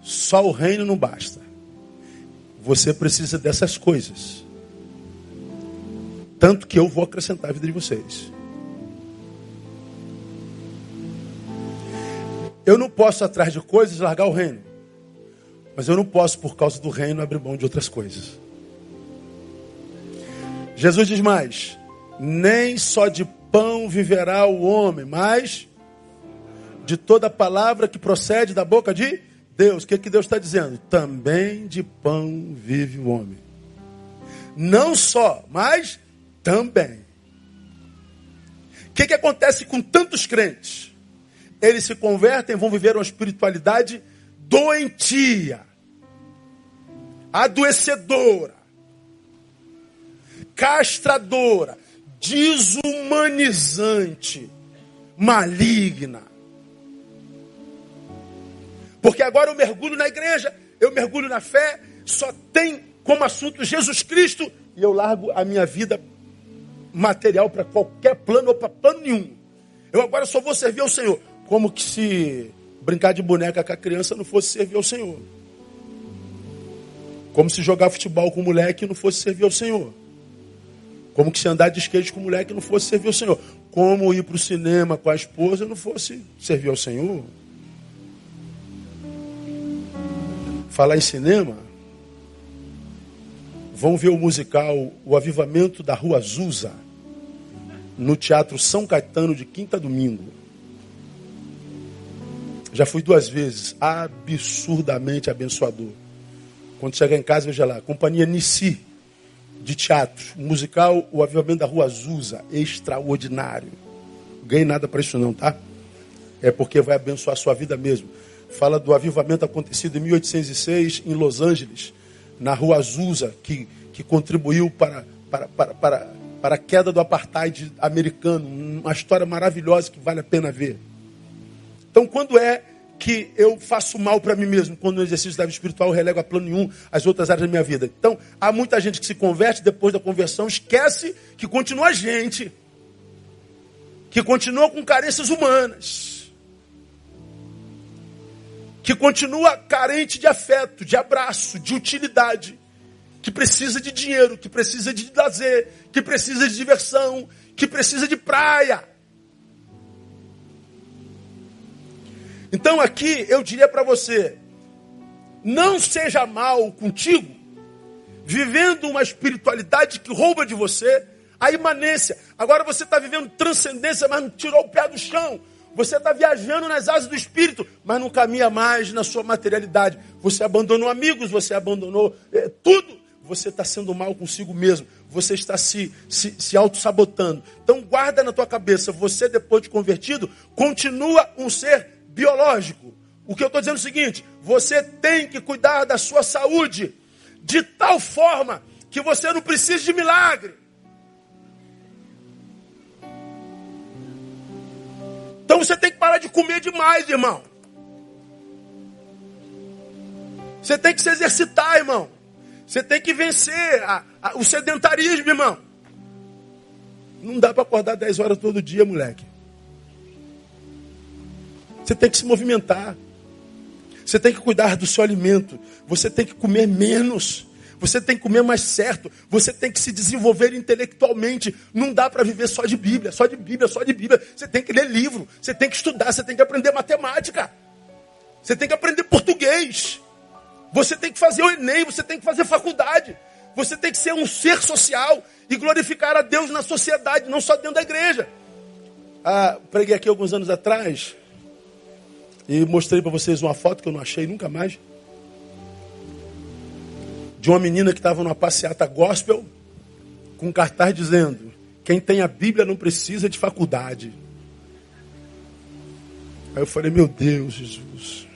Só o reino não basta. Você precisa dessas coisas. Tanto que eu vou acrescentar a vida de vocês. Eu não posso atrás de coisas largar o reino. Mas eu não posso, por causa do reino, abrir mão de outras coisas. Jesus diz mais: nem só de pão viverá o homem, mas de toda palavra que procede da boca de Deus. O que, que Deus está dizendo? Também de pão vive o homem. Não só, mas também. O que, que acontece com tantos crentes? Eles se convertem, vão viver uma espiritualidade doentia, adoecedora, castradora, desumanizante, maligna. Porque agora eu mergulho na igreja, eu mergulho na fé, só tem como assunto Jesus Cristo e eu largo a minha vida material para qualquer plano ou para plano nenhum. Eu agora só vou servir ao Senhor. Como que se brincar de boneca com a criança não fosse servir ao Senhor. Como se jogar futebol com o moleque não fosse servir ao Senhor. Como que se andar de skate com o moleque não fosse servir ao Senhor. Como ir para o cinema com a esposa não fosse servir ao Senhor. Falar em cinema, vão ver o musical O Avivamento da Rua Azusa, no Teatro São Caetano, de quinta a domingo. Já fui duas vezes, absurdamente abençoador. Quando chegar em casa, veja lá, Companhia Nissi, de teatro, musical O Avivamento da Rua Azusa, extraordinário. Ganhei nada para isso não, tá? É porque vai abençoar a sua vida mesmo fala do avivamento acontecido em 1806 em Los Angeles, na rua Azusa, que, que contribuiu para, para, para, para, para a queda do apartheid americano. Uma história maravilhosa que vale a pena ver. Então, quando é que eu faço mal para mim mesmo? Quando no exercício da vida espiritual eu relego a plano nenhum as outras áreas da minha vida. Então, há muita gente que se converte depois da conversão, esquece que continua gente, que continua com carências humanas que continua carente de afeto, de abraço, de utilidade, que precisa de dinheiro, que precisa de lazer, que precisa de diversão, que precisa de praia. Então aqui eu diria para você: não seja mal contigo, vivendo uma espiritualidade que rouba de você a imanência. Agora você está vivendo transcendência, mas não tirou o pé do chão. Você está viajando nas asas do Espírito, mas não caminha mais na sua materialidade. Você abandonou amigos, você abandonou é, tudo. Você está sendo mal consigo mesmo. Você está se, se, se auto-sabotando. Então guarda na tua cabeça, você depois de convertido, continua um ser biológico. O que eu estou dizendo é o seguinte: você tem que cuidar da sua saúde de tal forma que você não precise de milagre. Então você tem que parar de comer demais, irmão. Você tem que se exercitar, irmão. Você tem que vencer a, a, o sedentarismo, irmão. Não dá para acordar 10 horas todo dia, moleque. Você tem que se movimentar. Você tem que cuidar do seu alimento. Você tem que comer menos. Você tem que comer mais certo. Você tem que se desenvolver intelectualmente. Não dá para viver só de Bíblia, só de Bíblia, só de Bíblia. Você tem que ler livro. Você tem que estudar. Você tem que aprender matemática. Você tem que aprender português. Você tem que fazer o Enem. Você tem que fazer faculdade. Você tem que ser um ser social e glorificar a Deus na sociedade, não só dentro da igreja. Ah, preguei aqui alguns anos atrás e mostrei para vocês uma foto que eu não achei nunca mais de uma menina que estava numa passeata gospel com um cartaz dizendo: Quem tem a Bíblia não precisa de faculdade. Aí eu falei: Meu Deus, Jesus,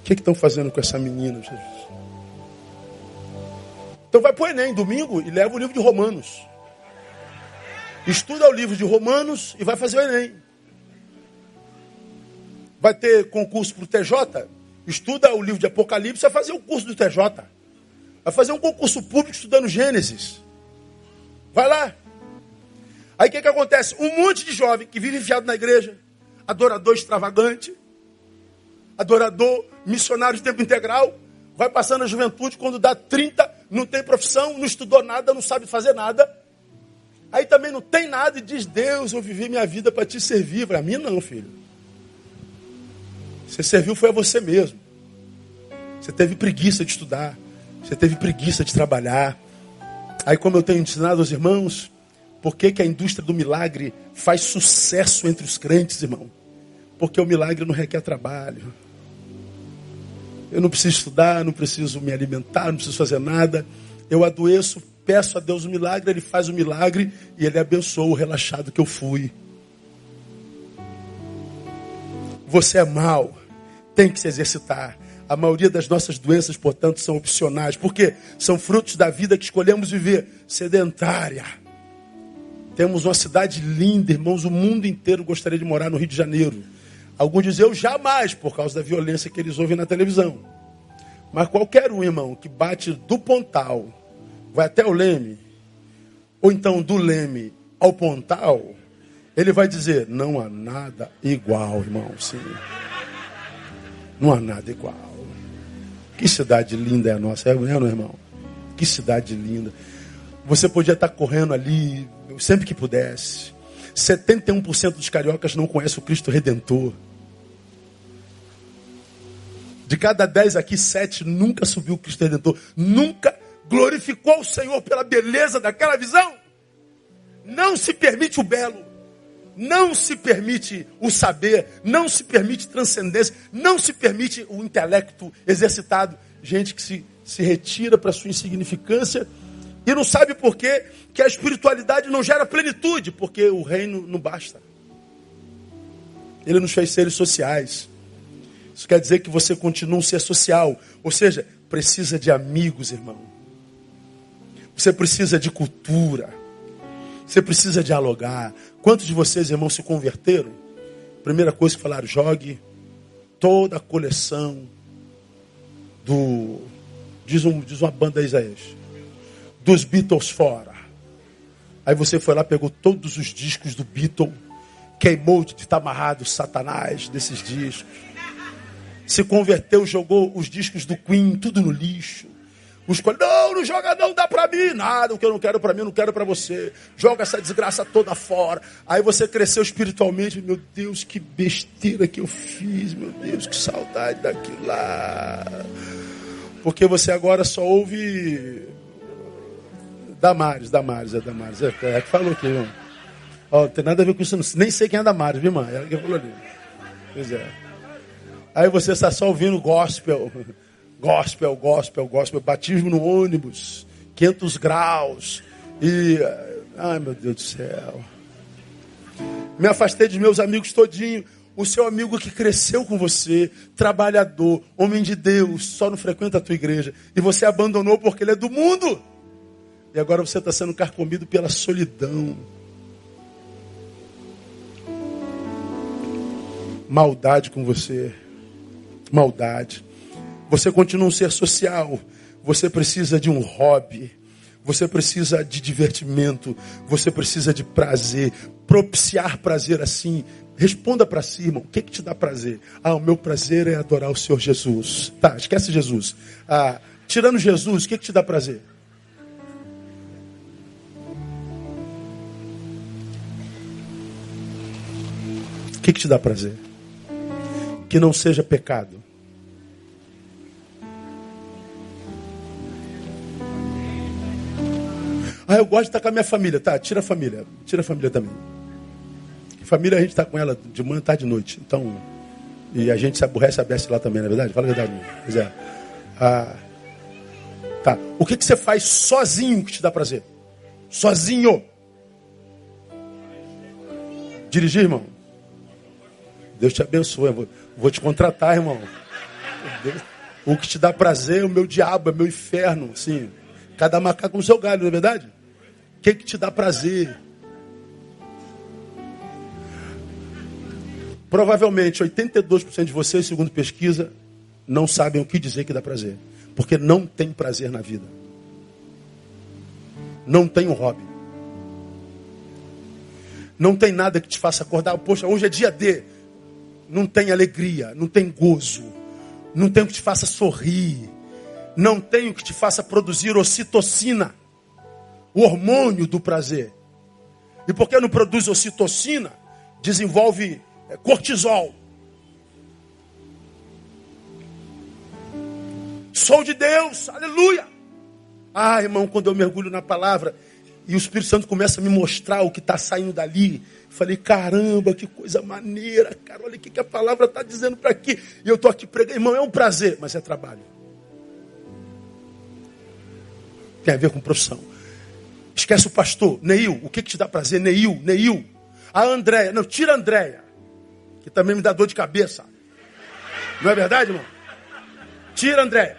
o que, é estão fazendo com essa menina, Jesus? Então vai para o Enem domingo e leva o livro de Romanos. Estuda o livro de Romanos e vai fazer o Enem. Vai ter concurso para o TJ? Estuda o livro de Apocalipse e vai fazer o curso do TJ. Vai fazer um concurso público estudando Gênesis. Vai lá. Aí o que, que acontece? Um monte de jovem que vive enfiado na igreja, adorador extravagante, adorador, missionário de tempo integral, vai passando a juventude, quando dá 30, não tem profissão, não estudou nada, não sabe fazer nada. Aí também não tem nada e diz, Deus, eu vivi minha vida para te servir. Para mim não, filho. Você serviu foi a você mesmo. Você teve preguiça de estudar. Você teve preguiça de trabalhar. Aí, como eu tenho ensinado aos irmãos, por que, que a indústria do milagre faz sucesso entre os crentes, irmão? Porque o milagre não requer trabalho. Eu não preciso estudar, não preciso me alimentar, não preciso fazer nada. Eu adoeço, peço a Deus o um milagre, Ele faz o um milagre e Ele abençoa o relaxado que eu fui. Você é mal, tem que se exercitar. A maioria das nossas doenças, portanto, são opcionais. porque São frutos da vida que escolhemos viver, sedentária. Temos uma cidade linda, irmãos. O mundo inteiro gostaria de morar no Rio de Janeiro. Alguns dizem, eu jamais, por causa da violência que eles ouvem na televisão. Mas qualquer um, irmão, que bate do Pontal, vai até o Leme, ou então do Leme ao Pontal, ele vai dizer, não há nada igual, irmão. Sim. Não há nada igual. Que cidade linda é a nossa, é, não é, irmão? Que cidade linda. Você podia estar correndo ali sempre que pudesse. 71% dos cariocas não conhecem o Cristo Redentor. De cada dez aqui, sete nunca subiu o Cristo Redentor. Nunca glorificou o Senhor pela beleza daquela visão. Não se permite o belo. Não se permite o saber. Não se permite transcendência. Não se permite o intelecto exercitado. Gente que se, se retira para sua insignificância e não sabe por quê que a espiritualidade não gera plenitude, porque o reino não basta. Ele nos fez seres sociais. Isso quer dizer que você continua um ser social. Ou seja, precisa de amigos, irmão. Você precisa de cultura. Você precisa dialogar. Quantos de vocês, irmãos, se converteram? Primeira coisa que falaram, jogue toda a coleção do. Diz, um, diz uma banda Isaías. Dos Beatles fora. Aí você foi lá, pegou todos os discos do Beatle, queimou de estar amarrado Satanás desses discos se converteu, jogou os discos do Queen tudo no lixo. Não, não joga não, dá para mim nada, o que eu não quero para mim, eu não quero para você. Joga essa desgraça toda fora. Aí você cresceu espiritualmente, meu Deus, que besteira que eu fiz, meu Deus, que saudade daquilo lá. Porque você agora só ouve Damares, Damares, é Damares, é, é que falou aqui, irmão. Ó, tem nada a ver com isso, nem sei quem é Damares, viu, irmã? É que falou ali. Pois é. Aí você está só ouvindo gospel, gospel, gospel, gospel, batismo no ônibus, 500 graus. E, ai meu Deus do céu. Me afastei dos meus amigos todinho. O seu amigo que cresceu com você, trabalhador, homem de Deus, só não frequenta a tua igreja. E você abandonou porque ele é do mundo. E agora você está sendo carcomido pela solidão. Maldade com você maldade. Você continua um ser social. Você precisa de um hobby. Você precisa de divertimento. Você precisa de prazer. Propiciar prazer assim. Responda para si, irmão. O que, que te dá prazer? Ah, o meu prazer é adorar o Senhor Jesus. Tá, esquece Jesus. Ah, tirando Jesus, o que, que te dá prazer? O que, que te dá prazer? Que não seja pecado. Ah, eu gosto de estar com a minha família. Tá, tira a família. Tira a família também. Família a gente está com ela de manhã, tarde e noite. Então, e a gente se aborrece besta lá também, não é verdade? Fala a verdade. Pois é. Ah, tá. O que, que você faz sozinho que te dá prazer? Sozinho. Dirigir, irmão? Deus te abençoe. Vou, vou te contratar, irmão. O que te dá prazer é o meu diabo, é meu inferno. Sim. Cada macaco no seu galho, não é verdade? O que, que te dá prazer? Provavelmente 82% de vocês, segundo pesquisa, não sabem o que dizer que dá prazer. Porque não tem prazer na vida. Não tem um hobby. Não tem nada que te faça acordar. Poxa, hoje é dia D. Não tem alegria, não tem gozo. Não tem o que te faça sorrir. Não tem o que te faça produzir ocitocina o hormônio do prazer. E porque não produz ocitocina, desenvolve é, cortisol. Sou de Deus, aleluia. Ah, irmão, quando eu mergulho na palavra E o Espírito Santo começa a me mostrar o que está saindo dali. Falei, caramba, que coisa maneira, cara. Olha o que, que a palavra está dizendo para aqui. E eu estou aqui pregando. Irmão, é um prazer, mas é trabalho. Tem a ver com profissão. Esquece o pastor. Neil, o que, que te dá prazer? Neil, Neil. A Andréia. Não, tira a Andréia. Que também me dá dor de cabeça. Não é verdade, irmão? Tira Andréia.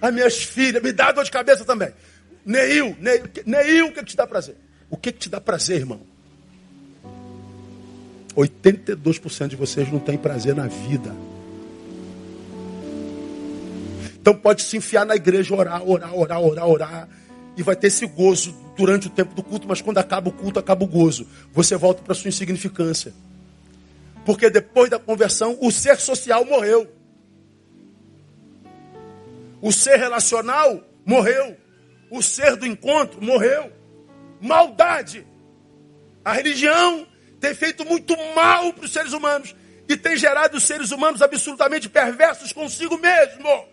As minhas filhas, me dá dor de cabeça também. Neil, Neil, Neil, o que, que te dá prazer? O que, que te dá prazer, irmão? 82% de vocês não têm prazer na vida. Então pode se enfiar na igreja, orar, orar, orar, orar, orar. E vai ter esse gozo durante o tempo do culto, mas quando acaba o culto, acaba o gozo. Você volta para sua insignificância. Porque depois da conversão, o ser social morreu. O ser relacional morreu. O ser do encontro morreu. Maldade. A religião tem feito muito mal para os seres humanos e tem gerado os seres humanos absolutamente perversos consigo mesmo.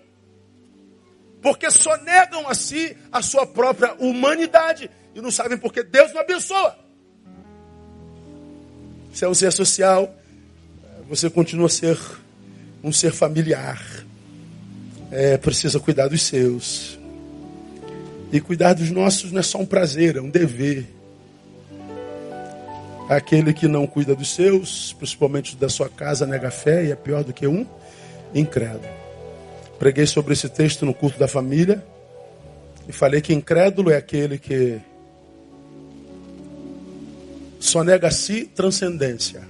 Porque só negam a si a sua própria humanidade e não sabem porque Deus não abençoa. Se é um ser social, você continua a ser um ser familiar. É, precisa cuidar dos seus. E cuidar dos nossos não é só um prazer, é um dever. Aquele que não cuida dos seus, principalmente da sua casa, nega fé e é pior do que um incrédulo. Preguei sobre esse texto no culto da família e falei que incrédulo é aquele que só nega a si transcendência.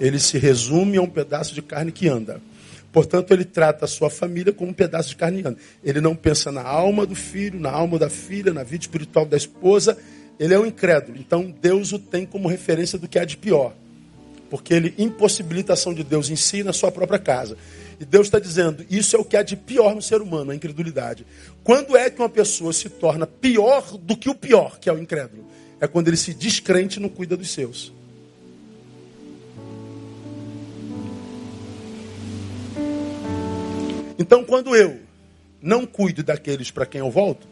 Ele se resume a um pedaço de carne que anda. Portanto, ele trata a sua família como um pedaço de carne anda. Ele não pensa na alma do filho, na alma da filha, na vida espiritual da esposa. Ele é um incrédulo. Então, Deus o tem como referência do que há de pior. Porque ele impossibilita a ação de Deus em si na sua própria casa. E Deus está dizendo: isso é o que há de pior no ser humano, a incredulidade. Quando é que uma pessoa se torna pior do que o pior, que é o incrédulo? É quando ele se descrente e não cuida dos seus. Então, quando eu não cuido daqueles para quem eu volto,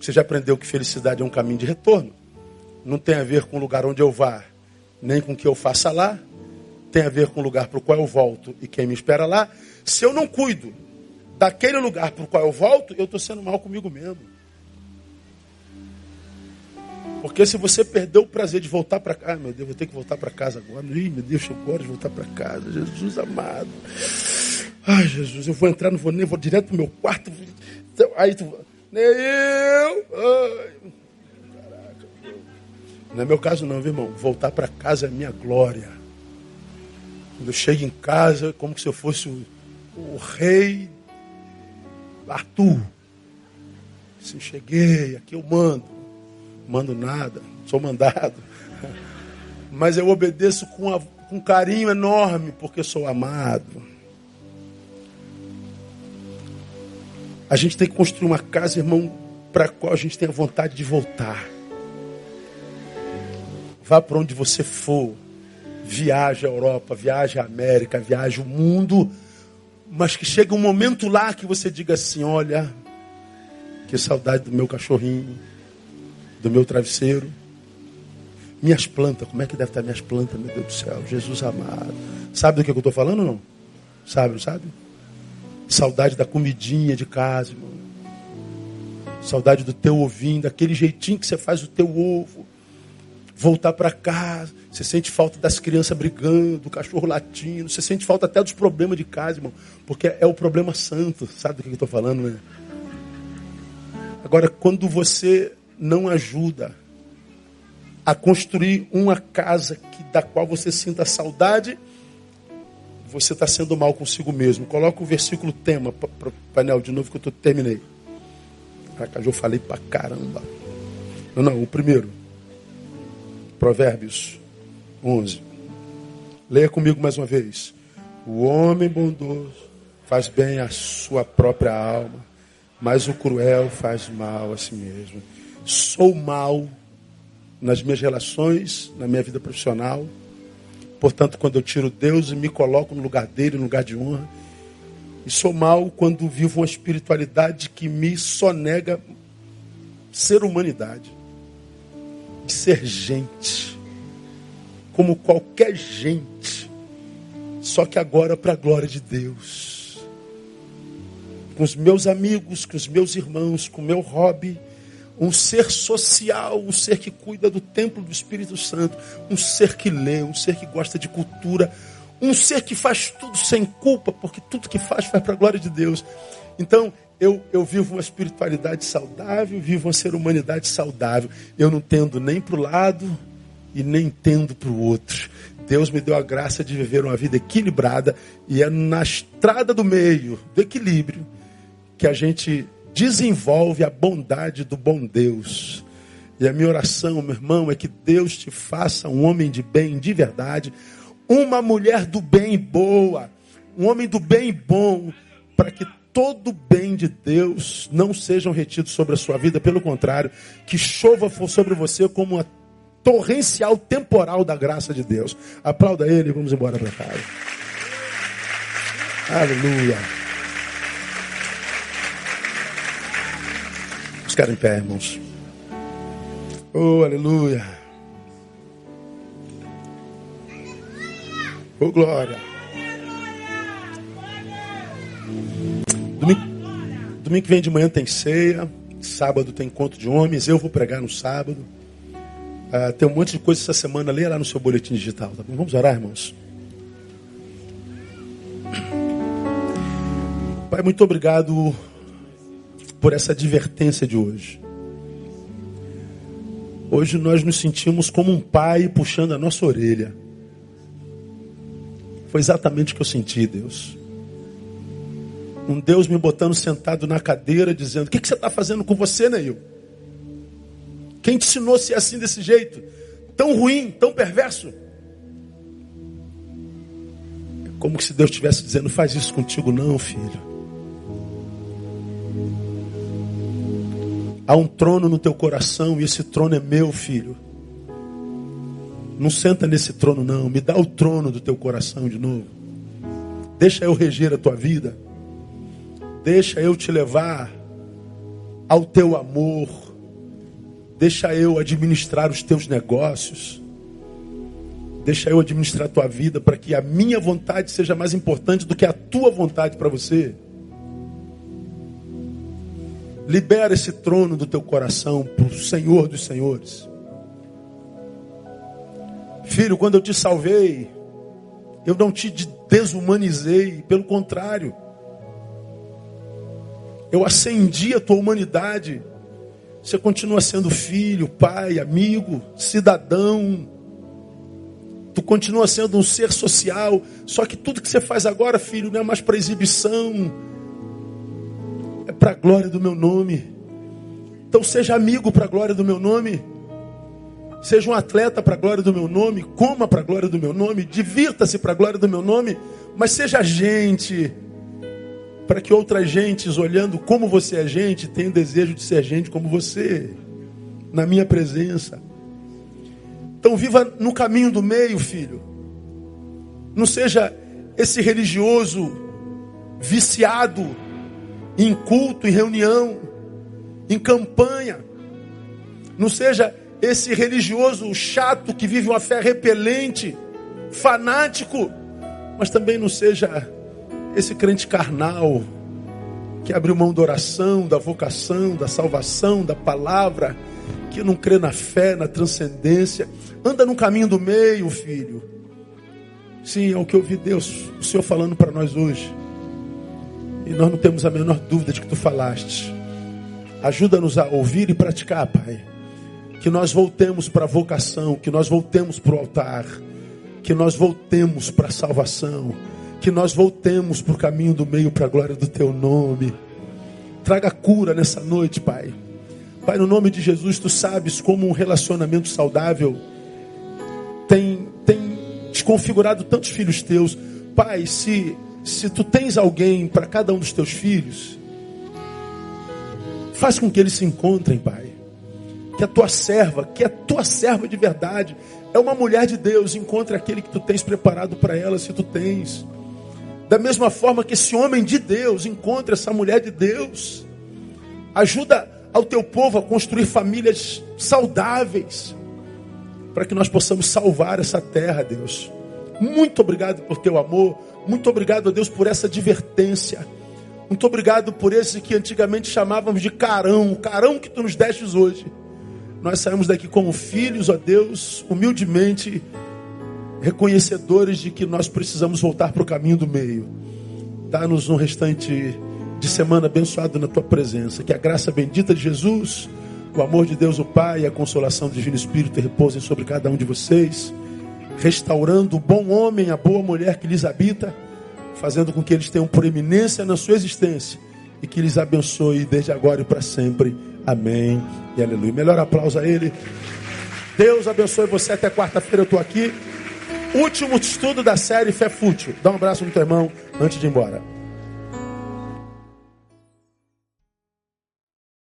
você já aprendeu que felicidade é um caminho de retorno. Não tem a ver com o lugar onde eu vá, nem com o que eu faça lá. Tem a ver com o lugar para o qual eu volto e quem me espera lá. Se eu não cuido daquele lugar para o qual eu volto, eu estou sendo mal comigo mesmo. Porque se você perdeu o prazer de voltar para casa, meu Deus, vou ter que voltar para casa agora. Ih, meu Deus, eu gosto de voltar para casa. Jesus amado. Ai, Jesus, eu vou entrar, não vou nem, vou direto para o meu quarto. Então, aí tu. Nem eu. Ai. Caraca. Não é meu caso, não, viu, irmão? Voltar para casa é minha glória. Quando eu chego em casa, como se eu fosse o o rei Arthur. Se cheguei, aqui eu mando. Mando nada, sou mandado. Mas eu obedeço com, a, com carinho enorme, porque sou amado. A gente tem que construir uma casa, irmão, para a qual a gente tenha vontade de voltar. Vá para onde você for. Viaje à Europa, viaje à América, viaje o mundo mas que chega um momento lá que você diga assim: olha, que saudade do meu cachorrinho, do meu travesseiro. Minhas plantas, como é que deve estar minhas plantas, meu Deus do céu? Jesus amado. Sabe do que eu estou falando ou não? Sabe, não sabe? Saudade da comidinha de casa, irmão. Saudade do teu ovinho, daquele jeitinho que você faz o teu ovo. Voltar para casa. Você sente falta das crianças brigando, do cachorro latindo. Você sente falta até dos problemas de casa, irmão. Porque é o problema santo. Sabe do que eu estou falando, né? Agora, quando você não ajuda a construir uma casa que, da qual você sinta saudade, você está sendo mal consigo mesmo. Coloca o versículo tema para o painel de novo que eu tô, terminei. Caraca, eu falei para caramba. Não, não, o primeiro. Provérbios 11. Leia comigo mais uma vez. O homem bondoso faz bem à sua própria alma, mas o cruel faz mal a si mesmo. Sou mal nas minhas relações, na minha vida profissional. Portanto, quando eu tiro Deus e me coloco no lugar dele, no lugar de honra, e sou mal quando vivo uma espiritualidade que me sonega ser humanidade. ser gente, como qualquer gente, só que agora para a glória de Deus. Com os meus amigos, com os meus irmãos, com o meu hobby, um ser social, um ser que cuida do templo do Espírito Santo, um ser que lê, um ser que gosta de cultura, um ser que faz tudo sem culpa, porque tudo que faz faz para a glória de Deus. Então, eu, eu vivo uma espiritualidade saudável, vivo uma ser humanidade saudável. Eu não tendo nem para o lado e nem tendo para o outro. Deus me deu a graça de viver uma vida equilibrada e é na estrada do meio, do equilíbrio, que a gente desenvolve a bondade do bom Deus. E a minha oração, meu irmão, é que Deus te faça um homem de bem de verdade, uma mulher do bem boa, um homem do bem bom, para que todo bem de Deus não sejam retidos sobre a sua vida, pelo contrário, que chova sobre você como uma torrencial temporal da graça de Deus. Aplauda ele e vamos embora para casa. Aleluia. ficar em pé, irmãos. Oh, aleluia. Oh, glória. Domingo, domingo que vem de manhã tem ceia. Sábado tem encontro de homens. Eu vou pregar no sábado. Ah, tem um monte de coisa essa semana. Leia lá no seu boletim digital. Tá Vamos orar, irmãos. Pai, muito obrigado por essa advertência de hoje. Hoje nós nos sentimos como um pai puxando a nossa orelha. Foi exatamente o que eu senti, Deus. Um Deus me botando sentado na cadeira, dizendo: O que, que você está fazendo com você, Neil? Quem te ensinou a ser assim desse jeito? Tão ruim, tão perverso? É como se Deus estivesse dizendo: Faz isso contigo, não, filho. Há um trono no teu coração e esse trono é meu, filho. Não senta nesse trono, não. Me dá o trono do teu coração de novo. Deixa eu reger a tua vida. Deixa eu te levar ao teu amor. Deixa eu administrar os teus negócios. Deixa eu administrar a tua vida para que a minha vontade seja mais importante do que a tua vontade para você. Libera esse trono do teu coração para o Senhor dos Senhores. Filho, quando eu te salvei, eu não te desumanizei, pelo contrário, eu acendi a tua humanidade. Você continua sendo filho, pai, amigo, cidadão. Tu continua sendo um ser social. Só que tudo que você faz agora, filho, não é mais para exibição, é para a glória do meu nome. Então seja amigo para a glória do meu nome. Seja um atleta para a glória do meu nome, coma para a glória do meu nome, divirta-se para a glória do meu nome, mas seja gente, para que outras gentes, olhando como você é gente, tenham desejo de ser gente como você, na minha presença. Então viva no caminho do meio, filho. Não seja esse religioso viciado em culto, em reunião, em campanha. Não seja esse religioso chato que vive uma fé repelente, fanático, mas também não seja esse crente carnal que abriu mão da oração, da vocação, da salvação, da palavra, que não crê na fé, na transcendência, anda no caminho do meio, filho. Sim, é o que eu vi Deus, o Senhor falando para nós hoje. E nós não temos a menor dúvida de que tu falaste. Ajuda-nos a ouvir e praticar, Pai. Que nós voltemos para a vocação, que nós voltemos para o altar, que nós voltemos para a salvação, que nós voltemos para o caminho do meio para a glória do teu nome. Traga cura nessa noite, Pai. Pai, no nome de Jesus, tu sabes como um relacionamento saudável tem, tem desconfigurado tantos filhos teus. Pai, se se tu tens alguém para cada um dos teus filhos, faz com que eles se encontrem, Pai. Que a tua serva, que a tua serva de verdade, é uma mulher de Deus, encontre aquele que tu tens preparado para ela, se tu tens. Da mesma forma que esse homem de Deus encontre essa mulher de Deus. Ajuda ao teu povo a construir famílias saudáveis, para que nós possamos salvar essa terra, Deus. Muito obrigado por teu amor, muito obrigado, Deus, por essa advertência. Muito obrigado por esse que antigamente chamávamos de carão, o carão que tu nos destes hoje. Nós saímos daqui como filhos, ó Deus, humildemente reconhecedores de que nós precisamos voltar para o caminho do meio. Dá-nos um restante de semana abençoado na tua presença. Que a graça bendita de Jesus, o amor de Deus o Pai e a consolação do Divino Espírito repousem sobre cada um de vocês, restaurando o bom homem, a boa mulher que lhes habita, fazendo com que eles tenham proeminência na sua existência e que lhes abençoe desde agora e para sempre. Amém e aleluia. Melhor aplauso a Ele. Deus abençoe você até quarta-feira. Eu estou aqui. Último estudo da série Fé Fútil. Dá um abraço no teu irmão antes de ir embora.